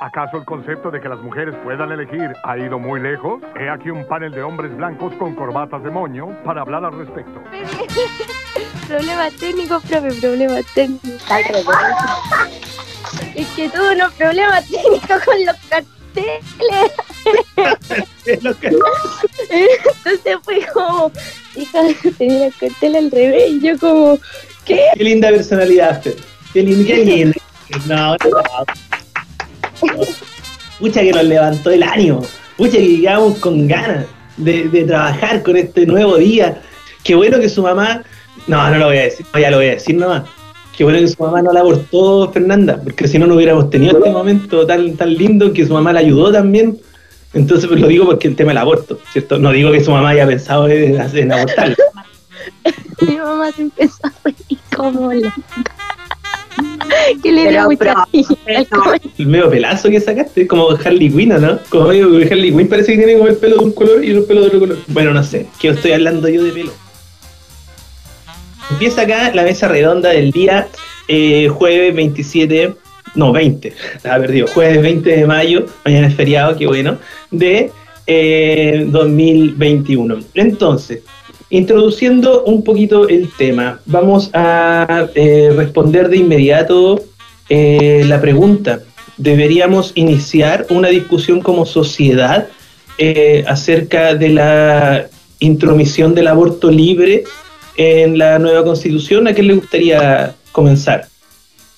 ¿Acaso el concepto de que las mujeres puedan elegir ha ido muy lejos? He aquí un panel de hombres blancos con corbatas de moño para hablar al respecto. problema técnico, profe, problema técnico. Es que tuve unos problemas técnicos con los carteles. Entonces fue como, hija, tenía la cartela al revés y yo como, ¿qué? Qué linda personalidad, Fer. Qué linda, qué linda. No, no. Pucha que nos levantó el ánimo. Pucha que llegamos con ganas de, trabajar con este nuevo día. Qué bueno que su mamá. No, no lo voy a decir, no, ya lo voy a decir nomás. Qué bueno que su mamá no la abortó, Fernanda, porque si no, no hubiéramos tenido este momento tan, tan lindo que su mamá la ayudó también. Entonces, pues lo digo porque el tema del aborto, ¿cierto? No digo que su mamá haya pensado en, en abortarlo. Mi mamá a reír como loca. Que le dio mucha El medio pelazo que sacaste, como Harley Quinn, ¿o ¿no? Como medio que Harley Quinn parece que tiene como el pelo de un color y el pelo de otro color. Bueno, no sé, que estoy hablando yo de pelo. Empieza acá la mesa redonda del día, eh, jueves 27, no, 20, estaba perdido, jueves 20 de mayo, mañana es feriado, qué bueno, de eh, 2021. Entonces, introduciendo un poquito el tema, vamos a eh, responder de inmediato eh, la pregunta. ¿Deberíamos iniciar una discusión como sociedad eh, acerca de la intromisión del aborto libre en la nueva constitución? ¿A quién le gustaría comenzar?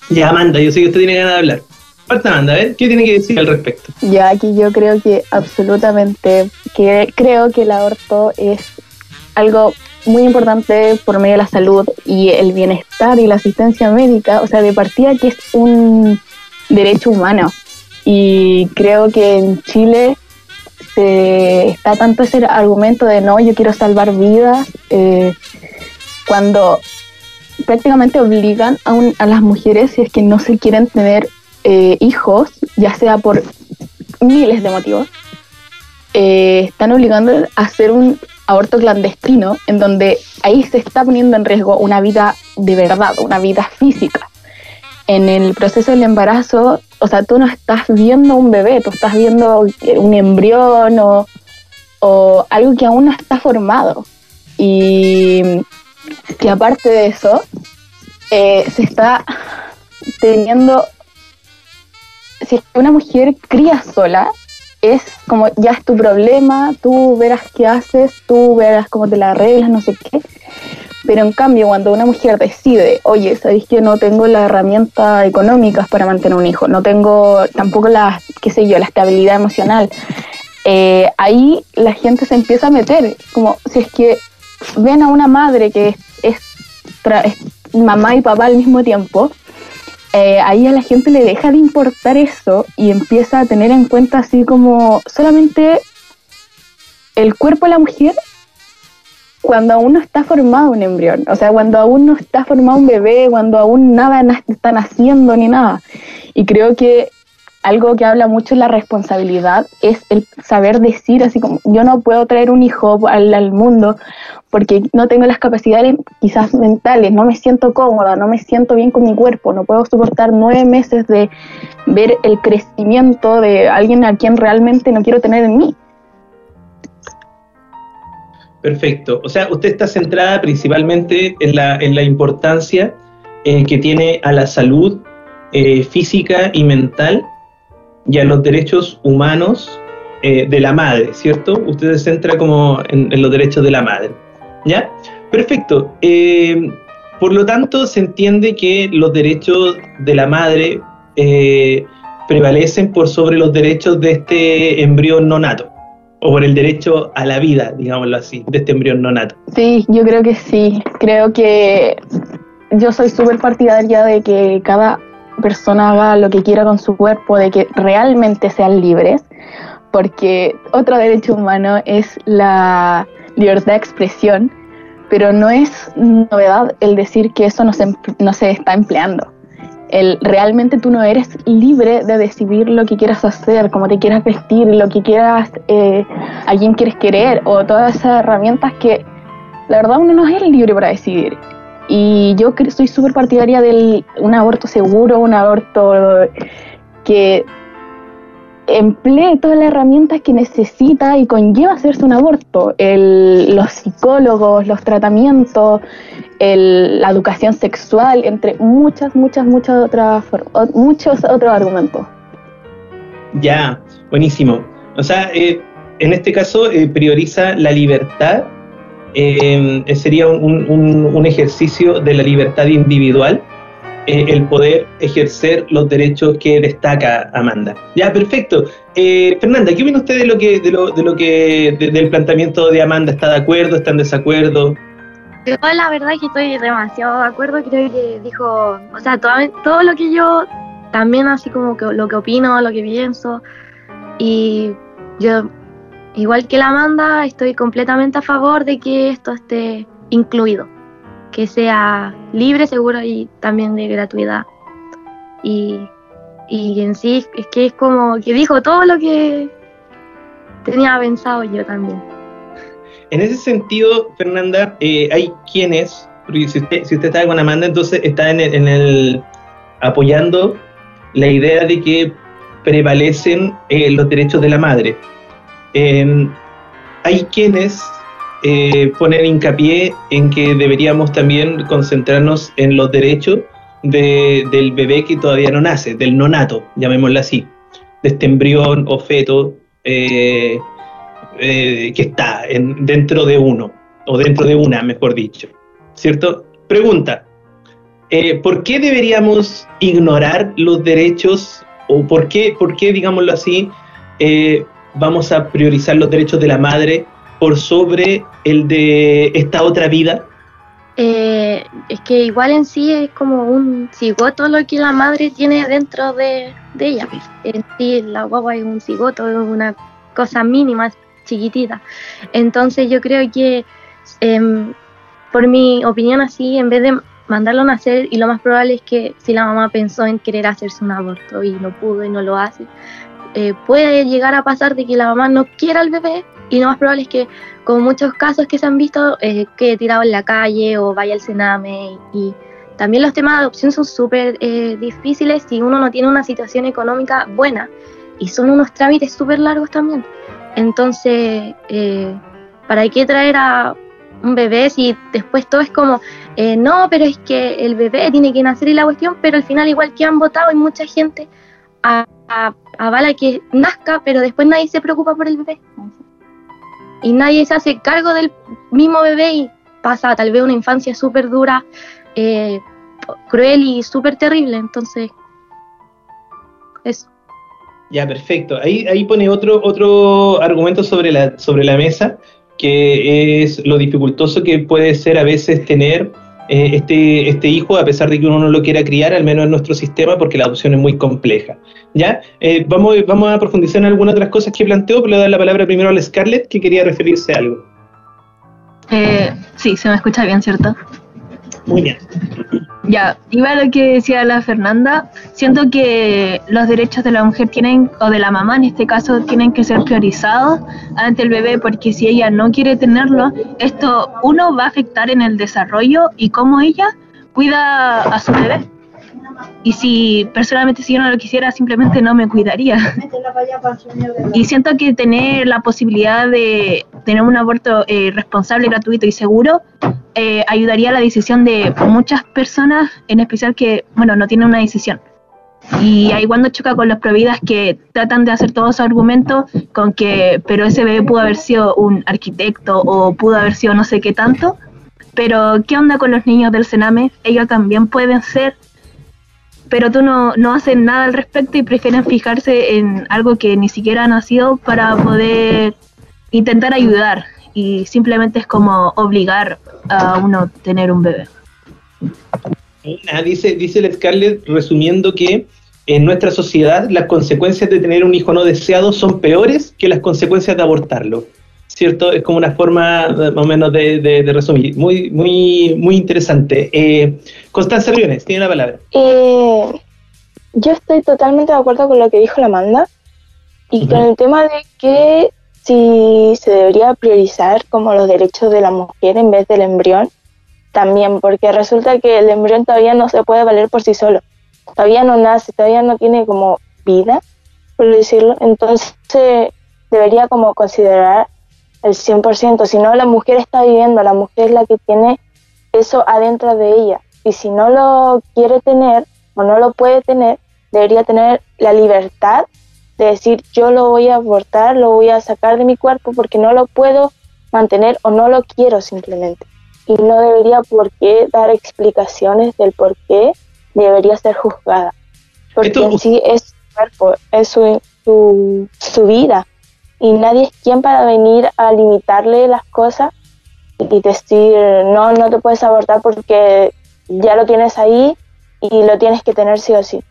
Ya, Amanda, yo sé que usted tiene ganas de hablar. Parta, Amanda, a ¿qué tiene que decir al respecto? Ya aquí yo creo que absolutamente, que creo que el aborto es algo muy importante por medio de la salud y el bienestar y la asistencia médica, o sea, de partida que es un derecho humano. Y creo que en Chile se está tanto ese argumento de no, yo quiero salvar vidas, eh, cuando prácticamente obligan a, un- a las mujeres, si es que no se quieren tener eh, hijos, ya sea por miles de motivos, eh, están obligando a hacer un aborto clandestino en donde ahí se está poniendo en riesgo una vida de verdad, una vida física. En el proceso del embarazo, o sea, tú no estás viendo un bebé, tú estás viendo eh, un embrión o, algo que aún no está formado. Y que aparte de eso, eh, se está teniendo, si una mujer cría sola, es como ya es tu problema, tú verás qué haces, tú verás cómo te la arreglas, no sé qué. Pero en cambio, cuando una mujer decide, oye, sabéis que no tengo las herramientas económicas para mantener un hijo, no tengo tampoco la, qué sé yo, la estabilidad emocional, eh, ahí la gente se empieza a meter, como si es que ven a una madre que es, es mamá y papá al mismo tiempo, eh, ahí a la gente le deja de importar eso y empieza a tener en cuenta así como solamente el cuerpo de la mujer cuando aún no está formado un embrión, o sea, cuando aún no está formado un bebé, cuando aún nada na- está naciendo ni nada. Y creo que algo que habla mucho de la responsabilidad es el saber decir así como yo no puedo traer un hijo al, mundo porque no tengo las capacidades quizás mentales, no me siento cómoda, no me siento bien con mi cuerpo, no puedo soportar nueve meses de ver el crecimiento de alguien a quien realmente no quiero tener en mí. Perfecto. O sea, usted está centrada principalmente en la, en la importancia eh, que tiene a la salud eh, física y mental y a los derechos humanos eh, de la madre, ¿cierto? Usted se centra como en, los derechos de la madre. ¿Ya? Perfecto. Eh, por lo tanto, se entiende que los derechos de la madre eh, prevalecen por sobre los derechos de este embrión no nato o por el derecho a la vida, digámoslo así, de este embrión no nato. Sí, yo creo que sí. Creo que yo soy súper partidaria de que cada persona haga lo que quiera con su cuerpo, de que realmente sean libres, porque otro derecho humano es la libertad de expresión, pero no es novedad el decir que eso no se, está empleando. El, realmente tú no eres libre de decidir lo que quieras hacer, cómo te quieras vestir, lo que quieras, eh, a quién quieres querer, o todas esas herramientas que la verdad uno no es libre para decidir. Y yo soy súper partidaria de un aborto seguro, un aborto que emplee todas las herramientas que necesita y conlleva hacerse un aborto. los psicólogos, los tratamientos, la educación sexual, entre muchas, muchas, muchas otras, muchos otros argumentos. Ya, buenísimo. O sea, eh, en este caso eh, prioriza la libertad, eh, sería un ejercicio de la libertad individual eh, el poder ejercer los derechos que destaca Amanda. Ya, perfecto. Eh, Fernanda, ¿qué opina usted de lo que, de lo, de lo que, del planteamiento de Amanda? ¿Está de acuerdo? ¿Está en desacuerdo? Yo la verdad es que estoy demasiado de acuerdo, creo que dijo, o sea, todo, todo lo que yo también así como que lo que opino, lo que pienso, y yo, igual que la Amanda, estoy completamente a favor de que esto esté incluido que sea libre, seguro y también de gratuidad. Y, en sí es que es como que dijo todo lo que tenía pensado yo también. En ese sentido, Fernanda, eh, hay quienes, si usted, si usted está con Amanda, entonces está en el, en el apoyando la idea de que prevalecen eh, los derechos de la madre. Eh, hay quienes eh, poner hincapié en que deberíamos también concentrarnos en los derechos del bebé que todavía no nace, del nonato, llamémoslo así, de este embrión o feto eh, eh, que está dentro de uno, o dentro de una, mejor dicho. ¿Cierto? Pregunta, ¿por qué deberíamos ignorar los derechos o por qué, por qué digámoslo así, vamos a priorizar los derechos de la madre por sobre el de esta otra vida? Eh, es que igual en sí es como un cigoto lo que la madre tiene dentro de, ella. En sí la guagua es un cigoto, es una cosa mínima, chiquitita. Entonces yo creo que, em, por mi opinión así, en vez de mandarlo a nacer, y lo más probable es que si la mamá pensó en querer hacerse un aborto y no pudo y no lo hace, eh, puede llegar a pasar de que la mamá no quiera al bebé y lo más probable es que, como muchos casos que se han visto, eh, quede tirado en la calle o vaya al cename. Y, también los temas de adopción son súper eh, difíciles si uno no tiene una situación económica buena. Y son unos trámites súper largos también. Entonces, eh, ¿para qué traer a un bebé si después todo es como, no, pero es que el bebé tiene que nacer y la cuestión, pero al final igual que han votado hay mucha gente a, a, avala que nazca, pero después nadie se preocupa por el bebé y nadie se hace cargo del mismo bebé y pasa tal vez una infancia súper dura, eh, cruel y súper terrible. Entonces, eso. Ya, perfecto. Ahí, ahí pone otro, otro argumento sobre la, sobre la mesa, que es lo dificultoso que puede ser a veces tener eh, este, este hijo, a pesar de que uno no lo quiera criar, al menos en nuestro sistema, porque la adopción es muy compleja. ¿Ya? Eh, vamos, vamos a profundizar en algunas otras cosas que planteó, pero le dar la palabra primero a la Scarlett, que quería referirse a algo. Eh, sí, se me escucha bien, ¿cierto? Muy bien. Ya, iba a lo que decía la Fernanda. Siento que los derechos de la mujer tienen, o de la mamá en este caso, tienen que ser priorizados ante el bebé, porque si ella no quiere tenerlo, esto, uno, va a afectar en el desarrollo y cómo ella cuida a su bebé. Y si personalmente si yo no lo quisiera, simplemente no me cuidaría. Y siento que tener la posibilidad de tener un aborto eh, responsable, gratuito y seguro eh, ayudaría a la decisión de muchas personas, en especial que, bueno, no tienen una decisión. Y ahí cuando choca con los prohibidas que tratan de hacer todos esos argumentos con que, pero ese bebé pudo haber sido un arquitecto o pudo haber sido no sé qué tanto, pero ¿qué onda con los niños del Sename? Ellos también pueden ser pero tú no, no hacen nada al respecto y prefieren fijarse en algo que ni siquiera ha nacido para poder intentar ayudar y simplemente es como obligar a uno tener un bebé. dice, dice el Scarlett resumiendo que en nuestra sociedad las consecuencias de tener un hijo no deseado son peores que las consecuencias de abortarlo. ¿Cierto? Es como una forma más o menos de, resumir. Muy, muy, muy interesante. Eh, Constanza Riones, tiene la palabra. Eh, yo estoy totalmente de acuerdo con lo que dijo la Amanda y con el tema de que si se debería priorizar como los derechos de la mujer en vez del embrión, también, porque resulta que el embrión todavía no se puede valer por sí solo. Todavía no nace, todavía no tiene como vida, por decirlo, entonces debería como considerar el 100%, si no la mujer está viviendo, la mujer es la que tiene eso adentro de ella, y si no lo quiere tener o no lo puede tener, debería tener la libertad de decir yo lo voy a abortar, lo voy a sacar de mi cuerpo porque no lo puedo mantener o no lo quiero simplemente. Y no debería por qué dar explicaciones del por qué debería ser juzgada. Porque en sí es su cuerpo, es su, su, su vida. Y nadie es quien para venir a limitarle las cosas y decir, no, no te puedes abortar porque ya lo tienes ahí y lo tienes que tener sí o sí.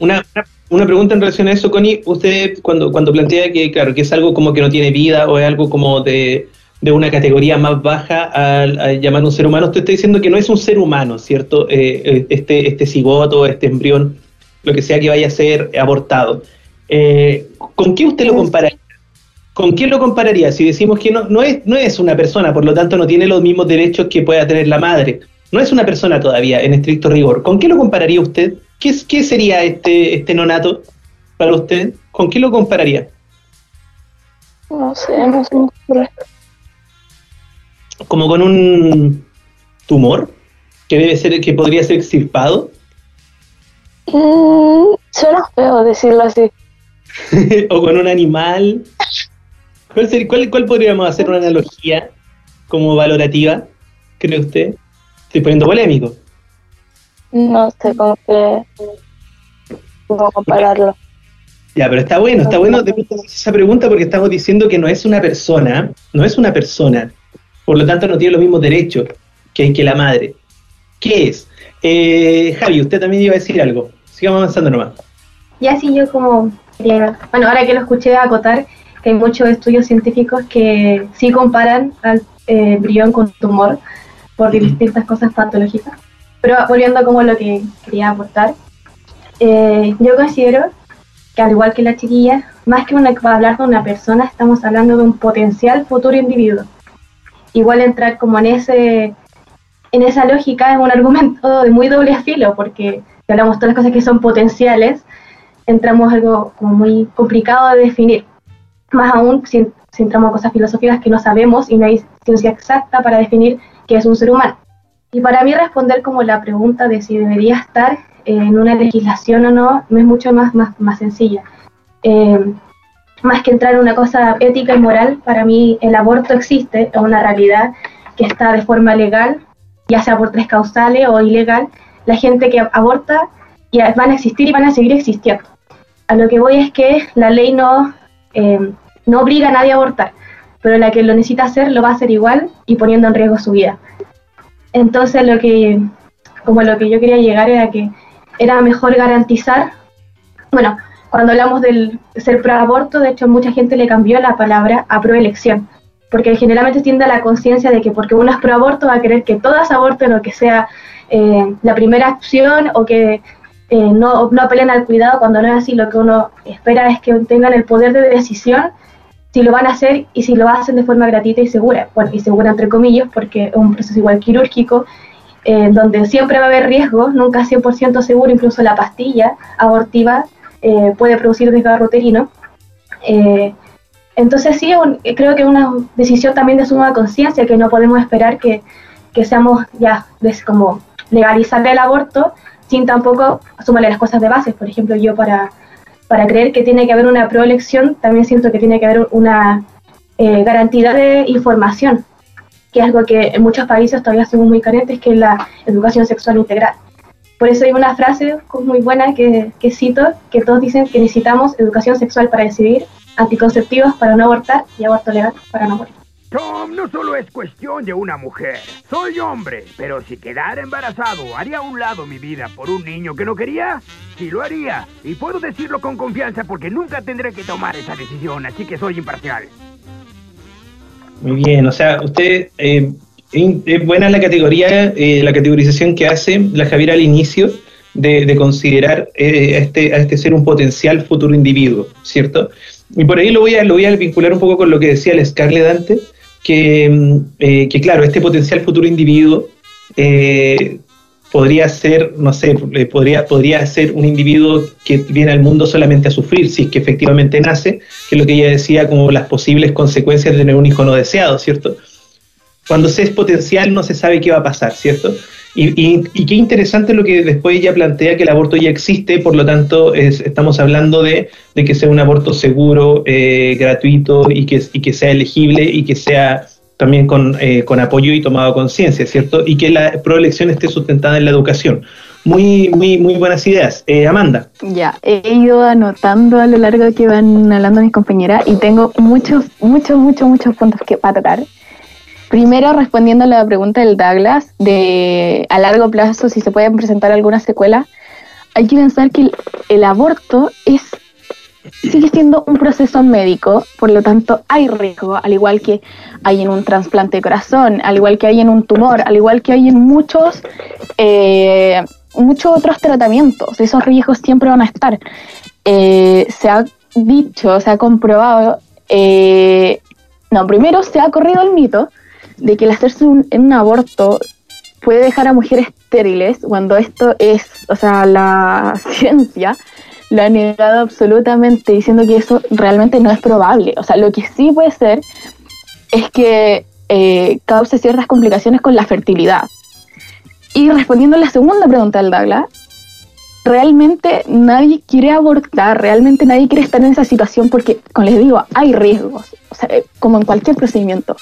Una, una pregunta en relación a eso, Connie. Usted cuando, cuando plantea que, claro, que es algo como que no tiene vida o es algo como de, de una categoría más baja al, llamar un ser humano, usted está diciendo que no es un ser humano, ¿cierto? Eh, eh, este, este cigoto, este embrión, lo que sea que vaya a ser abortado. Eh, ¿Con qué usted lo compararía? ¿Con quién lo compararía? Si decimos que no, no, es, no es una persona, por lo tanto no tiene los mismos derechos que pueda tener la madre. No es una persona todavía, en estricto rigor. ¿Con qué lo compararía usted? ¿Qué, qué sería este, este nonato para usted? ¿Con qué lo compararía? No sé, no sé. Como con un tumor que debe ser, que podría ser extirpado. Mm, suena feo decirlo así. o con un animal. ¿Cuál, sería- cuál, cuál podríamos hacer una analogía como valorativa, cree usted? Estoy poniendo polémico. No sé cómo que cómo compararlo. Ya, pero está bueno, está bueno de esa pregunta porque estamos diciendo que no es una persona, no es una persona, por lo tanto no tiene los mismos derechos que, que la madre. ¿Qué es? Eh, Javi, usted también iba a decir algo. Sigamos avanzando nomás. Y así yo como quería, bueno, ahora que lo escuché acotar, que hay muchos estudios científicos que sí comparan al eh, con tumor por distintas cosas patológicas. Pero volviendo a como lo que quería aportar, eh, yo considero que al igual que la chiquilla, más que una, para hablar de una persona, estamos hablando de un potencial futuro individuo. Igual entrar como en ese en esa lógica es un argumento de muy doble filo, porque si hablamos todas las cosas que son potenciales, entramos algo como muy complicado de definir. Más aún si, entramos a cosas filosóficas que no sabemos y no hay ciencia exacta para definir qué es un ser humano. Y para mí responder como la pregunta de si debería estar en una legislación o no, no es mucho más, más, más sencilla. Eh, más que entrar en una cosa ética y moral, para mí el aborto existe, es una realidad que está de forma legal, ya sea por tres causales o ilegal. La gente que aborta ya van a existir y van a seguir existiendo. A lo que voy es que la ley no, eh, no obliga a nadie a abortar, pero la que lo necesita hacer lo va a hacer igual y poniendo en riesgo su vida. Entonces lo que, como lo que yo quería llegar era que era mejor garantizar, bueno, cuando hablamos del ser pro aborto, de hecho mucha gente le cambió la palabra a proelección, porque generalmente tiende a la conciencia de que porque uno es pro aborto va a querer que todas aborten o que sea eh, la primera opción o que eh, no, no apelen al cuidado cuando no es así, lo que uno espera es que tengan el poder de decisión si lo van a hacer y si lo hacen de forma gratuita y segura, bueno, y segura entre comillas, porque es un proceso igual quirúrgico, eh, donde siempre va a haber riesgo, nunca 100% seguro, incluso la pastilla abortiva eh, puede producir desgarro uterino. Eh, entonces sí, creo que es una decisión también de suma conciencia, que no podemos esperar que, que seamos ya des, como legalizar el aborto sin tampoco sumarle las cosas de base. Por ejemplo, yo para, para creer que tiene que haber una proelección, también siento que tiene que haber una eh, garantía de información, que es algo que en muchos países todavía somos muy carentes, que es la educación sexual integral. Por eso hay una frase muy buena que, que cito, que todos dicen que necesitamos educación sexual para decidir, anticonceptivos para no abortar y aborto legal para no morir. Tom, no solo es cuestión de una mujer. Soy hombre, pero si quedara embarazado, ¿haría a un lado mi vida por un niño que no quería? Sí lo haría. Y puedo decirlo con confianza porque nunca tendré que tomar esa decisión, así que soy imparcial. Muy bien, o sea, usted eh, es buena la categoría, eh, la categorización que hace la Javier al inicio de, de considerar eh, a, este, este ser un potencial futuro individuo, ¿cierto? Y por ahí lo voy a, lo voy a vincular un poco con lo que decía el Scarlett antes, que, eh, que claro, este potencial futuro individuo eh, podría ser, no sé, eh, podría, podría ser un individuo que viene al mundo solamente a sufrir, si es que efectivamente nace, que es lo que ella decía como las posibles consecuencias de tener un hijo no deseado, ¿cierto? Cuando se es potencial no se sabe qué va a pasar, ¿cierto? Y, qué interesante lo que después ella plantea, que el aborto ya existe, por lo tanto estamos hablando de, que sea un aborto seguro, eh, gratuito y que, y sea elegible y que sea también con, eh, con apoyo y tomado conciencia, ¿cierto? Y que la proelección esté sustentada en la educación. Muy, muy, muy buenas ideas. Eh, Amanda. Ya, he ido anotando a lo largo que van hablando mis compañeras y tengo muchos, muchos, muchos, muchos puntos que para tocar. Primero, respondiendo a la pregunta del Douglas, de a largo plazo si se pueden presentar algunas secuelas, hay que pensar que el aborto es sigue siendo un proceso médico, por lo tanto hay riesgo, al igual que hay en un trasplante de corazón, al igual que hay en un tumor, al igual que hay en muchos, eh, muchos otros tratamientos. Esos riesgos siempre van a estar. Eh, se ha dicho, se ha comprobado, eh, no, primero se ha corrido el mito de que el hacerse un, un aborto puede dejar a mujeres estériles cuando esto es, o sea, la ciencia lo ha negado absolutamente diciendo que eso realmente no es probable. O sea, lo que sí puede ser es que eh, cause ciertas complicaciones con la fertilidad. Y respondiendo a la segunda pregunta del Douglas, realmente nadie quiere abortar, realmente nadie quiere estar en esa situación porque, como les digo, hay riesgos, o sea, como en cualquier procedimiento.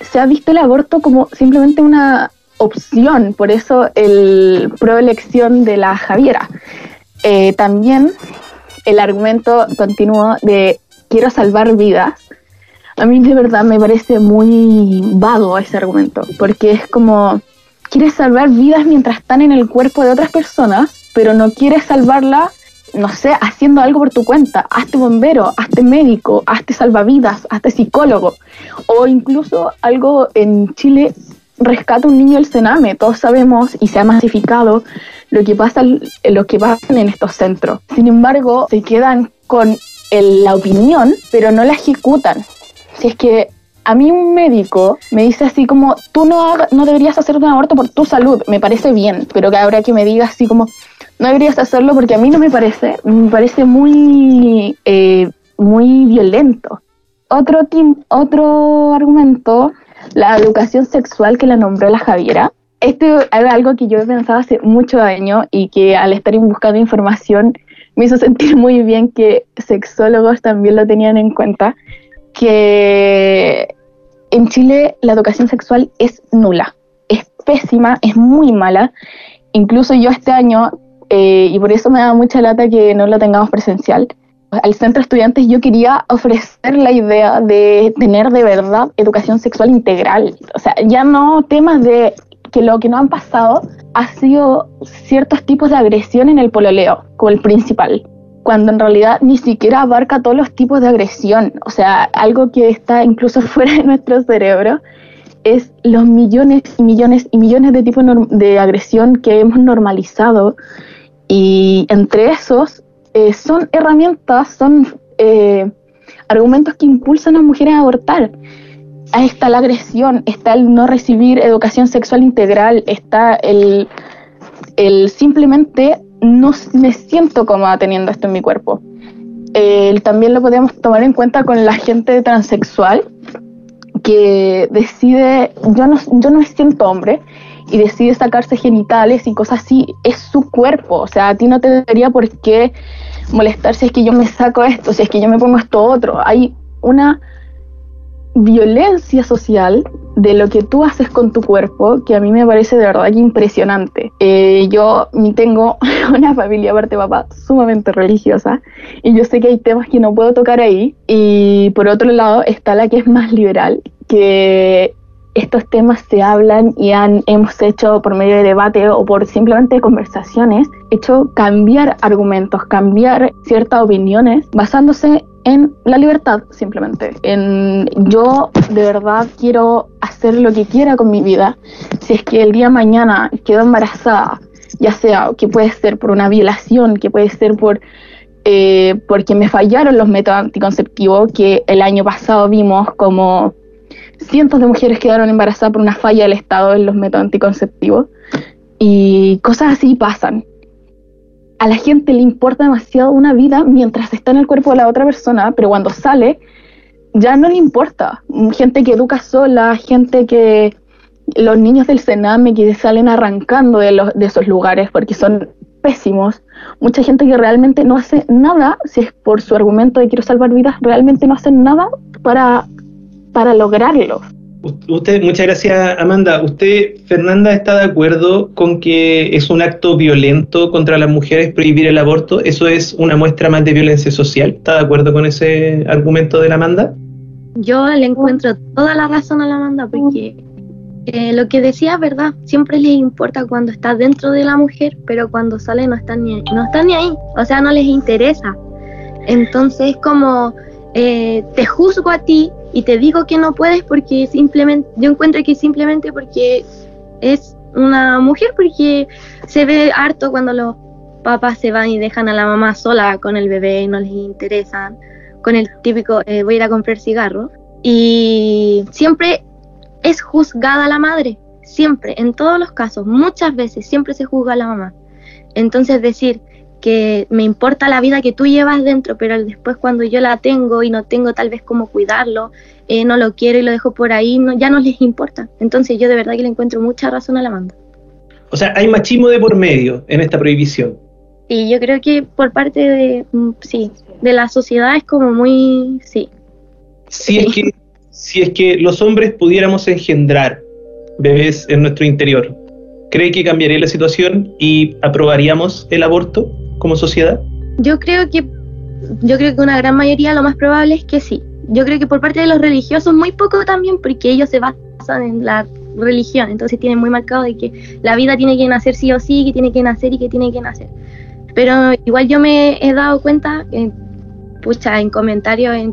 Se ha visto el aborto como simplemente una opción, por eso el proelección de la Javiera. Eh, también el argumento continuo de quiero salvar vidas, a mí de verdad me parece muy vago ese argumento, porque es como, quieres salvar vidas mientras están en el cuerpo de otras personas, pero no quieres salvarla, no sé, haciendo algo por tu cuenta. Hazte bombero, hazte médico, hazte salvavidas, hazte psicólogo. O incluso algo en Chile, rescata un niño el cename. Todos sabemos y se ha masificado lo que pasa, lo que pasa en estos centros. Sin embargo, se quedan con la opinión, pero no la ejecutan. Si es que a mí un médico me dice así como, tú no, no deberías hacer un aborto por tu salud, me parece bien, pero que ahora que me diga así como, no deberías hacerlo porque a mí no me parece, me parece muy, eh, muy violento. Otro, otro argumento, la educación sexual que la nombró la Javiera, esto es algo que yo he pensado hace muchos años y que al estar buscando información me hizo sentir muy bien que sexólogos también lo tenían en cuenta, que en Chile la educación sexual es nula, es pésima, es muy mala. Incluso yo este año, eh, y por eso me da mucha lata que no lo tengamos presencial, al centro de estudiantes yo quería ofrecer la idea de tener de verdad educación sexual integral. O sea, ya no temas de que lo que no han pasado ha sido ciertos tipos de agresión en el pololeo, como el principal, cuando en realidad ni siquiera abarca todos los tipos de agresión, o sea, algo que está incluso fuera de nuestro cerebro, es los millones y millones y millones de tipos de agresión que hemos normalizado y entre esos eh, son herramientas, son eh, argumentos que impulsan a mujeres a abortar ahí está la agresión, está el no recibir educación sexual integral, está el, el simplemente no me siento cómoda teniendo esto en mi cuerpo. también lo podemos tomar en cuenta con la gente transexual que decide, yo no, yo no me siento hombre y decide sacarse genitales y cosas así, es su cuerpo, o sea, a ti no te debería por qué molestar si es que yo me saco esto, si es que yo me pongo esto otro. Hay una violencia social de lo que tú haces con tu cuerpo, que a mí me parece de verdad impresionante. Eh, yo tengo una familia, aparte papá, sumamente religiosa, y yo sé que hay temas que no puedo tocar ahí, y por otro lado está la que es más liberal, que estos temas se hablan y han, hemos hecho por medio de debate o por simplemente conversaciones, hecho cambiar argumentos, cambiar ciertas opiniones basándose en la libertad, simplemente. En yo de verdad quiero hacer lo que quiera con mi vida. Si es que el día mañana quedo embarazada, ya sea que puede ser por una violación, que puede ser por eh, porque me fallaron los métodos anticonceptivos, que el año pasado vimos como cientos de mujeres quedaron embarazadas por una falla del Estado en los métodos anticonceptivos. Y cosas así pasan. A la gente le importa demasiado una vida mientras está en el cuerpo de la otra persona, pero cuando sale ya no le importa. Gente que educa sola, gente que los niños del Sename que salen arrancando de, de esos lugares porque son pésimos. Mucha gente que realmente no hace nada, si es por su argumento de quiero salvar vidas, realmente no hacen nada para, para lograrlo. Usted, muchas gracias Amanda. ¿Usted, Fernanda, está de acuerdo con que es un acto violento contra las mujeres prohibir el aborto? ¿Eso es una muestra más de violencia social? ¿Está de acuerdo con ese argumento de la Amanda? Yo le encuentro toda la razón a la Amanda porque eh, lo que decía es verdad, siempre les importa cuando está dentro de la mujer, pero cuando sale no están ni, no están ni ahí, o sea, no les interesa. Entonces, como eh, te juzgo a ti y te digo que no puedes porque simplemente, yo encuentro que simplemente porque es una mujer, porque se ve harto cuando los papás se van y dejan a la mamá sola con el bebé y no les interesan, con el típico eh, voy a ir a comprar cigarros. Y siempre es juzgada la madre, siempre, en todos los casos, muchas veces, siempre se juzga a la mamá. Entonces decir que me importa la vida que tú llevas dentro, pero después cuando yo la tengo y no tengo tal vez cómo cuidarlo, eh, no lo quiero y lo dejo por ahí, no, ya no les importa. Entonces yo de verdad que le encuentro mucha razón a la Amanda. O sea, hay machismo de por medio en esta prohibición. Y yo creo que por parte de, mm, sí, de la sociedad es como muy, sí. Sí, es que si es que los hombres pudiéramos engendrar bebés en nuestro interior, ¿cree que cambiaría la situación y aprobaríamos el aborto como sociedad? Yo creo que yo creo que una gran mayoría lo más probable es que sí. Yo creo que por parte de los religiosos muy poco también porque ellos se basan en la religión, entonces tienen muy marcado de que la vida tiene que nacer sí o sí, que tiene que nacer y que tiene que nacer. Pero igual yo me he dado cuenta, eh, pucha, en comentarios, en,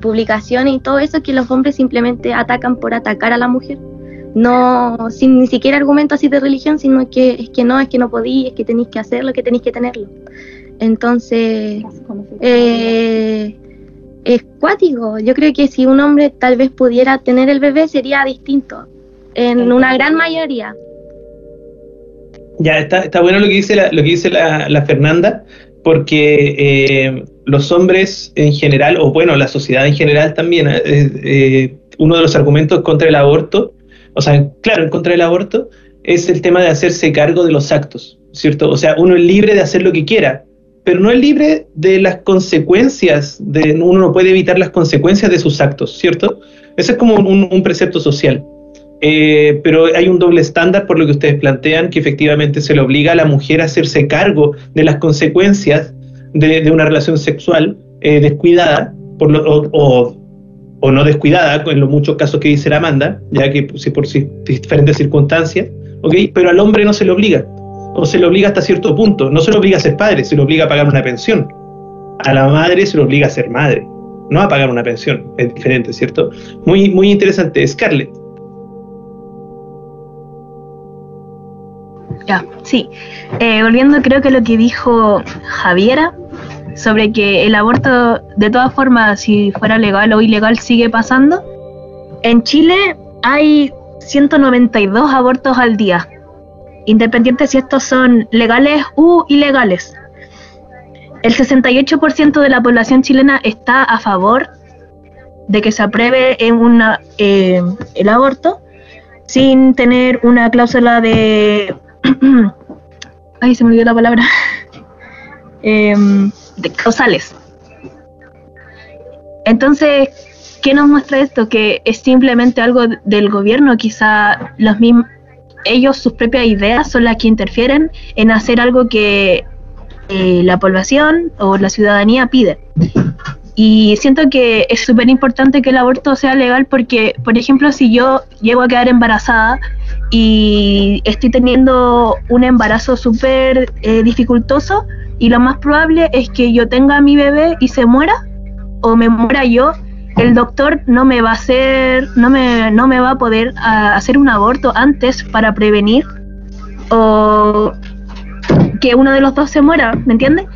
publicaciones y todo eso, que los hombres simplemente atacan por atacar a la mujer. No, sin ni siquiera argumentos así de religión, sino que es que no, es que no podí, es que tenéis que hacerlo, que tenéis que tenerlo. Entonces, eh, es cuático. Yo creo que si un hombre tal vez pudiera tener el bebé sería distinto, en una gran mayoría. Ya, está, está bueno lo que dice la, lo que dice la, la Fernanda, porque eh, los hombres en general, o bueno, la sociedad en general también, eh, eh, uno de los argumentos contra el aborto, o sea, claro, en contra del aborto, es el tema de hacerse cargo de los actos, ¿cierto? O sea, uno es libre de hacer lo que quiera, pero no es libre de las consecuencias, de, uno no puede evitar las consecuencias de sus actos, ¿cierto? Ese es como un, precepto social. Eh, pero hay un doble estándar por lo que ustedes plantean, que efectivamente se le obliga a la mujer a hacerse cargo de las consecuencias de, una relación sexual eh, descuidada por o, no descuidada, en los muchos casos que dice la Amanda, ya que pues, por diferentes circunstancias, ¿okay? pero al hombre no se le obliga, o se le obliga hasta cierto punto, no se le obliga a ser padre, se le obliga a pagar una pensión, a la madre se le obliga a ser madre, no a pagar una pensión, es diferente, ¿cierto? Muy, muy interesante. Scarlett. Ya, sí. Eh, volviendo creo que lo que dijo Javiera sobre que el aborto de todas formas, si fuera legal o ilegal, sigue pasando. En Chile hay 192 abortos al día, independiente si estos son legales u ilegales. El 68% de la población chilena está a favor de que se apruebe en una, eh, el aborto sin tener una cláusula de Ay, se me olvidó la palabra. Em, de causales. Entonces, ¿qué nos muestra esto? Que es simplemente algo del gobierno, quizá los mismos, ellos, sus propias ideas son las que interfieren en hacer algo que eh, la población o la ciudadanía pide. Y siento que es súper importante que el aborto sea legal porque, por ejemplo, si yo llego a quedar embarazada y estoy teniendo un embarazo súper eh, dificultoso y lo más probable es que yo tenga a mi bebé y se muera o me muera yo, el doctor no me va a hacer, no me, no me va a poder hacer un aborto antes para prevenir o que uno de los dos se muera, ¿me entiendes?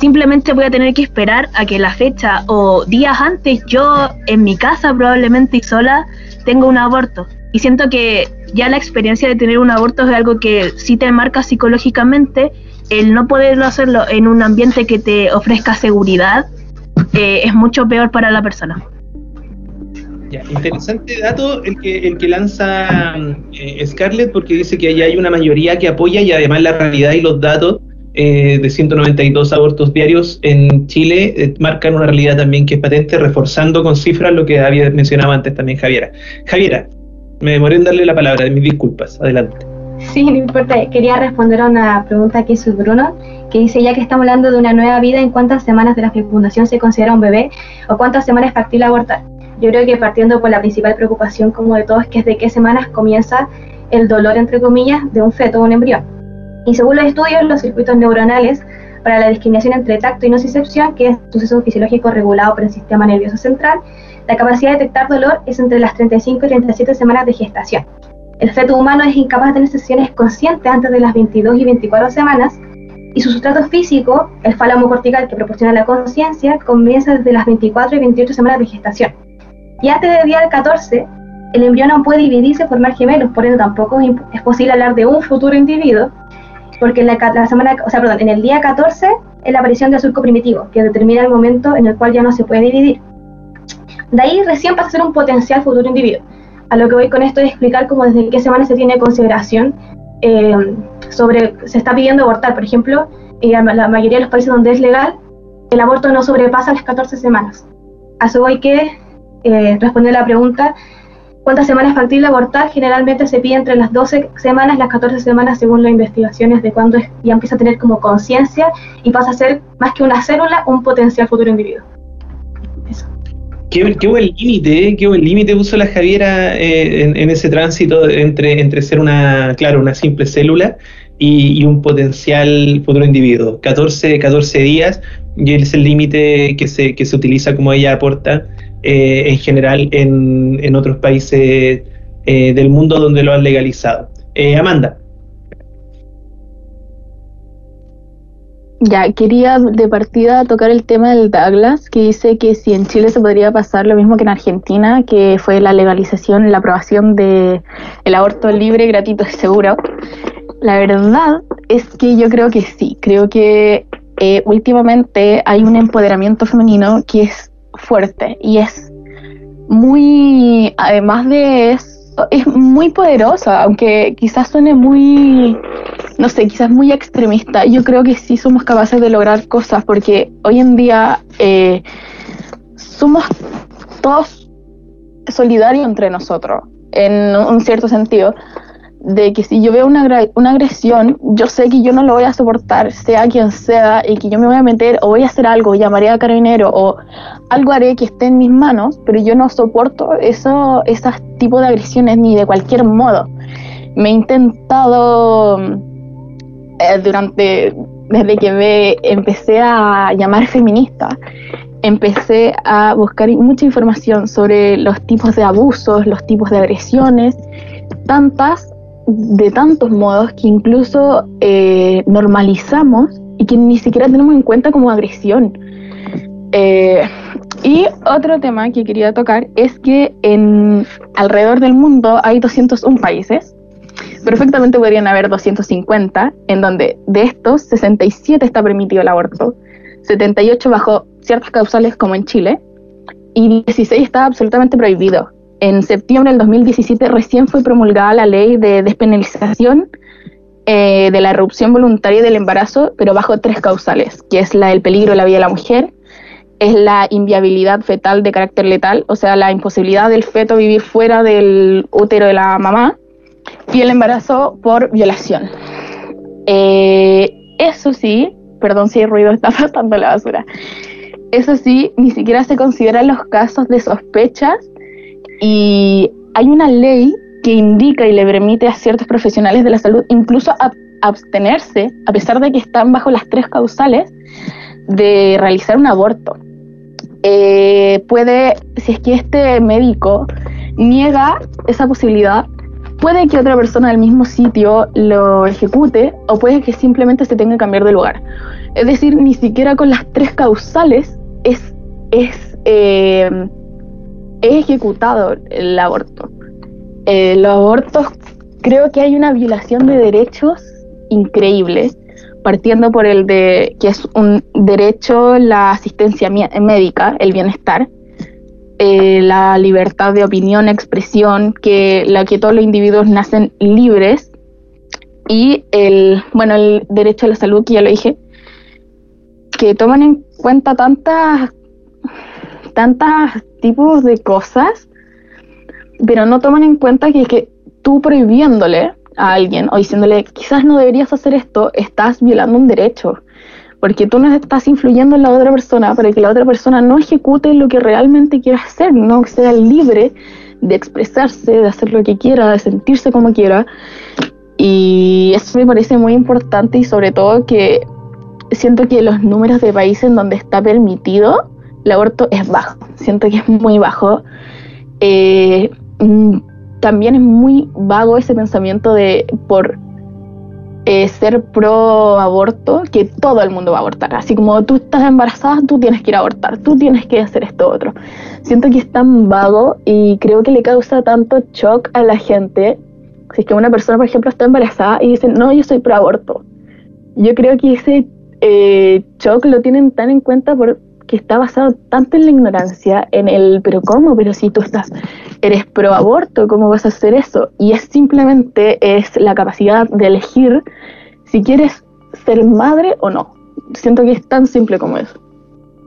simplemente voy a tener que esperar a que la fecha o días antes yo en mi casa probablemente y sola tengo un aborto. Y siento que ya la experiencia de tener un aborto es algo que sí te marca psicológicamente, el no poderlo hacerlo en un ambiente que te ofrezca seguridad eh, es mucho peor para la persona. Interesante dato el que, el que lanza eh, Scarlett porque dice que allá hay una mayoría que apoya y además la realidad y los datos eh, de 192 abortos diarios en Chile marcan una realidad también que es patente, reforzando con cifras lo que había mencionado antes también Javiera. Javiera, me demoré en darle la palabra, mis disculpas, adelante. Sí, no importa, quería responder a una pregunta que hizo Bruno, que dice, ya que estamos hablando de una nueva vida, ¿en cuántas semanas de la fecundación se considera un bebé o cuántas semanas es factible abortar? Yo creo que partiendo por la principal preocupación como de todos, que es de qué semanas comienza el dolor, entre comillas, de un feto o un embrión. Y según los estudios, los circuitos neuronales para la discriminación entre tacto y nocicepción, que es un suceso fisiológico regulado por el sistema nervioso central, la capacidad de detectar dolor es entre las 35 y 37 semanas de gestación. El feto humano es incapaz de tener sesiones conscientes antes de las 22 y 24 semanas, y su sustrato físico, el fálamo cortical que proporciona la conciencia, comienza desde las 24 y 28 semanas de gestación. Y antes del día 14, el embrión no puede dividirse y formar gemelos, por ende tampoco es posible hablar de un futuro individuo, porque en la, semana, o sea, perdón, en el día 14 es la aparición del surco primitivo, que determina el momento en el cual ya no se puede dividir. De ahí recién pasa a ser un potencial futuro individuo. A lo que voy con esto es explicar cómo desde qué semana se tiene consideración eh, sobre, se está pidiendo abortar, por ejemplo, en la mayoría de los países donde es legal, el aborto no sobrepasa las 14 semanas. A eso voy que eh, responder la pregunta, ¿cuántas semanas es factible abortar? Generalmente se pide entre las 12 semanas y las 14 semanas según las investigaciones de cuándo ya empieza a tener como conciencia y pasa a ser más que una célula, un potencial futuro individuo. Eso. Qué, buen límite, ¿eh? qué buen límite puso la Javiera eh, en, ese tránsito entre, entre ser una, claro, una simple célula y, un potencial futuro individuo. 14, 14 días y es el límite que se, que se utiliza como ella aporta eh, en general en, en otros países eh, del mundo donde lo han legalizado. Eh, Amanda. Ya, quería de partida tocar el tema del Douglas, que dice que si en Chile se podría pasar lo mismo que en Argentina, que fue la legalización, la aprobación del el aborto libre, gratuito y seguro. La verdad es que yo creo que sí, creo que últimamente hay un empoderamiento femenino que es fuerte y es muy, además de es muy poderosa, aunque quizás suene muy, no sé, quizás muy extremista. Yo creo que sí somos capaces de lograr cosas porque hoy en día eh, somos todos solidarios entre nosotros, en un cierto sentido de que si yo veo una, una agresión, yo sé que yo no lo voy a soportar, sea quien sea, y que yo me voy a meter o voy a hacer algo, llamaré a carabinero o algo haré que esté en mis manos, pero yo no soporto eso, esos tipos de agresiones ni de cualquier modo. Me he intentado eh, durante, desde que me empecé a llamar feminista, empecé a buscar mucha información sobre los tipos de abusos, los tipos de agresiones, tantas de tantos modos que incluso eh, normalizamos y que ni siquiera tenemos en cuenta como agresión. Eh, y otro tema que quería tocar es que en alrededor del mundo hay 201 países. Perfectamente podrían haber 250, en donde de estos 67 está permitido el aborto, 78 bajo ciertas causales como en Chile, y 16 está absolutamente prohibido en septiembre del 2017 recién fue promulgada la ley de despenalización eh, de la erupción voluntaria del embarazo, pero bajo tres causales, que es la peligro de la vida de la mujer, es la inviabilidad fetal de carácter letal, o sea, la imposibilidad del feto vivir fuera del útero de la mamá, y el embarazo por violación. Eh, eso sí, perdón si el ruido está pasando la basura, eso sí, ni siquiera se consideran los casos de sospechas y hay una ley que indica y le permite a ciertos profesionales de la salud incluso abstenerse, a pesar de que están bajo las tres causales, de realizar un aborto. Eh, puede, si es que este médico niega esa posibilidad, puede que otra persona del mismo sitio lo ejecute o puede que simplemente se tenga que cambiar de lugar. Es decir, ni siquiera con las tres causales es, es eh, he ejecutado el aborto. eh, los abortos, creo que hay una violación de derechos increíble, partiendo por el de que es un derecho la asistencia médica, el bienestar, eh, la libertad de opinión, expresión, que la que todos los individuos nacen libres, y el, bueno, el derecho a la salud, que ya lo dije, que toman en cuenta tantas, tantas tipos de cosas, pero no toman en cuenta que, que tú prohibiéndole a alguien o diciéndole, quizás no deberías hacer esto, estás violando un derecho porque tú no estás influyendo en la otra persona para que la otra persona no ejecute lo que realmente quiera hacer, no sea libre de expresarse, de hacer lo que quiera, de sentirse como quiera. Y eso me parece muy importante y sobre todo que siento que los números de países en donde está permitido el aborto es bajo, siento que es muy bajo. Eh, mm, también es muy vago ese pensamiento de por eh, ser pro aborto, que todo el mundo va a abortar. Así como tú estás embarazada, tú tienes que ir a abortar, tú tienes que hacer esto otro. Siento que es tan vago y creo que le causa tanto shock a la gente. Si es que una persona, por ejemplo, está embarazada y dice, no, yo soy pro aborto. Yo creo que ese eh, shock lo tienen tan en cuenta por, que está basado tanto en la ignorancia, en el, pero ¿cómo? Pero si tú estás, eres pro aborto, ¿cómo vas a hacer eso? Y es simplemente es la capacidad de elegir si quieres ser madre o no. Siento que es tan simple como eso.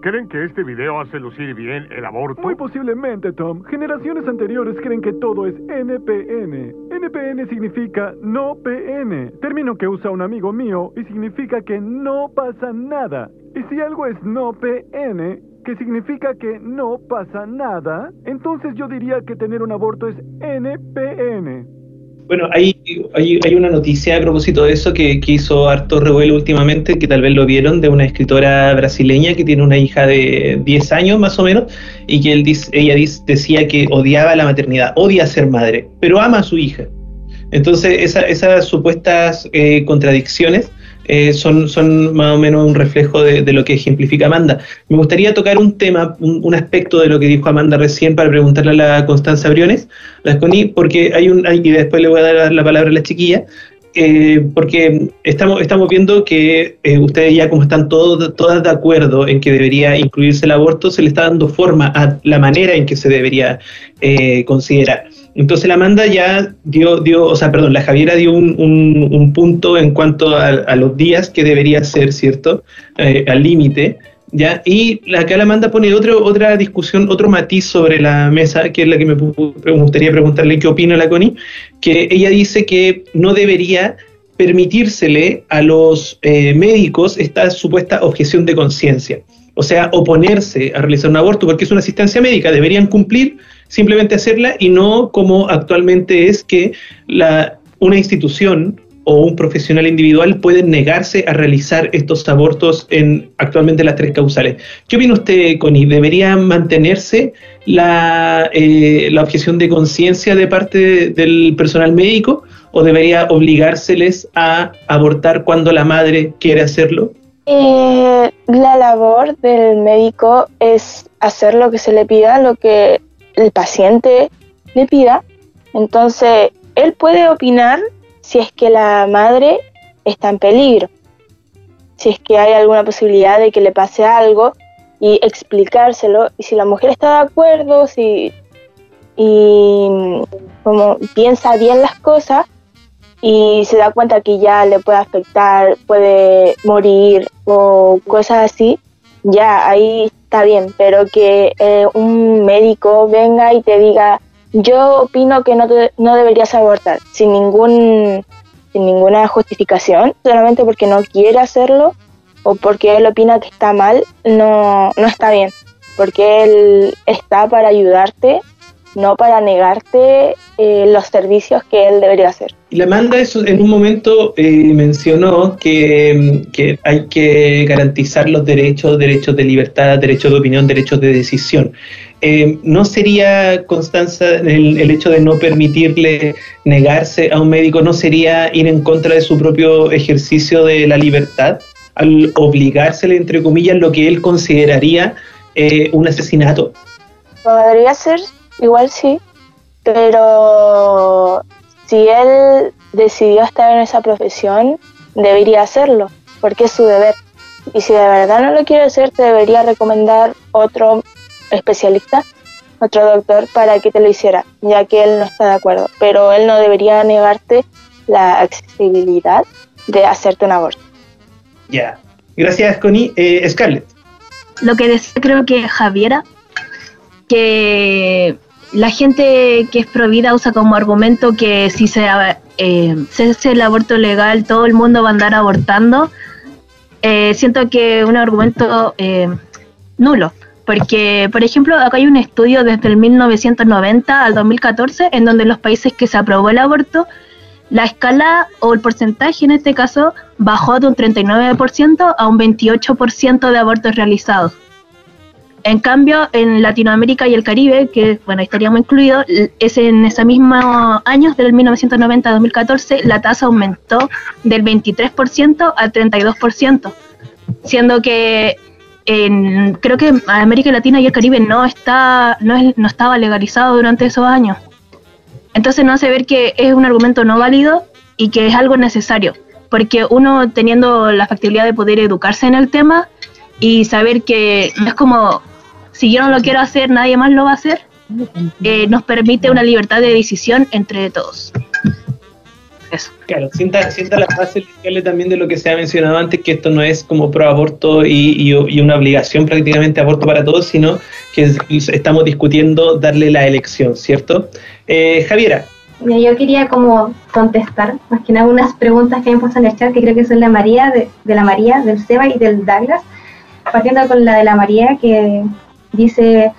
¿Creen que este video hace lucir bien el aborto? Muy posiblemente, Tom. Generaciones anteriores creen que todo es NPN. NPN significa no PN, término que usa un amigo mío y significa que no pasa nada. Y si algo es no PN, que significa que no pasa nada, entonces yo diría que tener un aborto es NPN. Bueno, hay, hay, hay, una noticia a propósito de eso que, que, hizo harto revuelo últimamente, que tal vez lo vieron, de una escritora brasileña que tiene una hija de 10 años más o menos, y que él ella decía que odiaba la maternidad, odia ser madre, pero ama a su hija. Entonces, esa, esas supuestas eh, contradicciones eh, son, son más o menos un reflejo de, lo que ejemplifica Amanda. Me gustaría tocar un tema, un, aspecto de lo que dijo Amanda recién para preguntarle a la Constanza Briones, la porque hay un, y después le voy a dar la palabra a la chiquilla, eh, porque estamos, estamos viendo que eh, ustedes ya como están todos, todas de acuerdo en que debería incluirse el aborto, se le está dando forma a la manera en que se debería considerar. Entonces la Amanda ya dio, dio, o sea, perdón, la Javiera dio un, un, punto en cuanto a, los días que debería ser, ¿cierto? Eh, al límite, ¿ya? Y acá la Amanda pone otro, otra discusión, otro matiz sobre la mesa, que es la que me, gustaría preguntarle qué opina la Connie, que ella dice que no debería permitírsele a los eh, médicos esta supuesta objeción de conciencia. O sea, oponerse a realizar un aborto porque es una asistencia médica, deberían cumplir simplemente hacerla y no como actualmente es que la, una institución o un profesional individual puede negarse a realizar estos abortos en actualmente las tres causales. ¿Qué opina usted, Connie? ¿Debería mantenerse la, eh, la objeción de conciencia de parte del personal médico o debería obligárseles a abortar cuando la madre quiere hacerlo? Eh, la labor del médico es hacer lo que se le pida, lo que el paciente le pida, entonces él puede opinar si es que la madre está en peligro, si es que hay alguna posibilidad de que le pase algo y explicárselo, y si la mujer está de acuerdo, si y como piensa bien las cosas y se da cuenta que ya le puede afectar, puede morir o cosas así, ya ahí está bien, pero que eh, un médico venga y te diga, yo opino que no, no deberías abortar, sin, ningún, sin ninguna justificación, solamente porque no quiere hacerlo o porque él opina que está mal, no, no está bien, porque él está para ayudarte no para negarte eh, los servicios que él debería hacer. La Amanda en un momento eh, mencionó que, que, hay que garantizar los derechos, derechos de libertad, derechos de opinión, derechos de decisión. Eh, ¿No sería, Constanza, el, el, hecho de no permitirle negarse a un médico, no sería ir en contra de su propio ejercicio de la libertad? Al obligársele, entre comillas, lo que él consideraría un asesinato. Podría ser Igual sí, pero si él decidió estar en esa profesión, debería hacerlo, porque es su deber. Y si de verdad no lo quiere hacer, te debería recomendar otro especialista, otro doctor, para que te lo hiciera, ya que él no está de acuerdo. Pero él no debería negarte la accesibilidad de hacerte un aborto. Ya. Gracias, Connie. Eh, Scarlett. Lo que decía creo que Javiera, que la gente que es provida usa como argumento que si se, eh, se hace el aborto legal, todo el mundo va a andar abortando. Eh, siento que es un argumento eh, nulo, porque, por ejemplo, acá hay un estudio desde el 1990 al 2014 en donde en los países que se aprobó el aborto, la escala o el porcentaje en este caso bajó de un 39% a un 28% de abortos realizados. En cambio, en Latinoamérica y el Caribe, que bueno, estaríamos incluidos, es en ese mismo año, del 1990 a 2014, la tasa aumentó del 23% al 32%, siendo que en, creo que América Latina y el Caribe no, está, no, es, no estaba legalizado durante esos años. Entonces no hace ver que es un argumento no válido y que es algo necesario, porque uno teniendo la factibilidad de poder educarse en el tema y saber que no es como si yo no lo quiero hacer, nadie más lo va a hacer, eh, nos permite una libertad de decisión entre todos. Eso. Claro, sienta, sienta la base también de lo que se ha mencionado antes, que esto no es como pro aborto y, una obligación prácticamente aborto para todos, sino que estamos discutiendo darle la elección, ¿cierto? Eh, Javiera. Yo quería como contestar, más que nada, unas preguntas que me puesto en el chat, que creo que son la María, de, de la María, del Seba y del Douglas, partiendo con la de la María, que dice,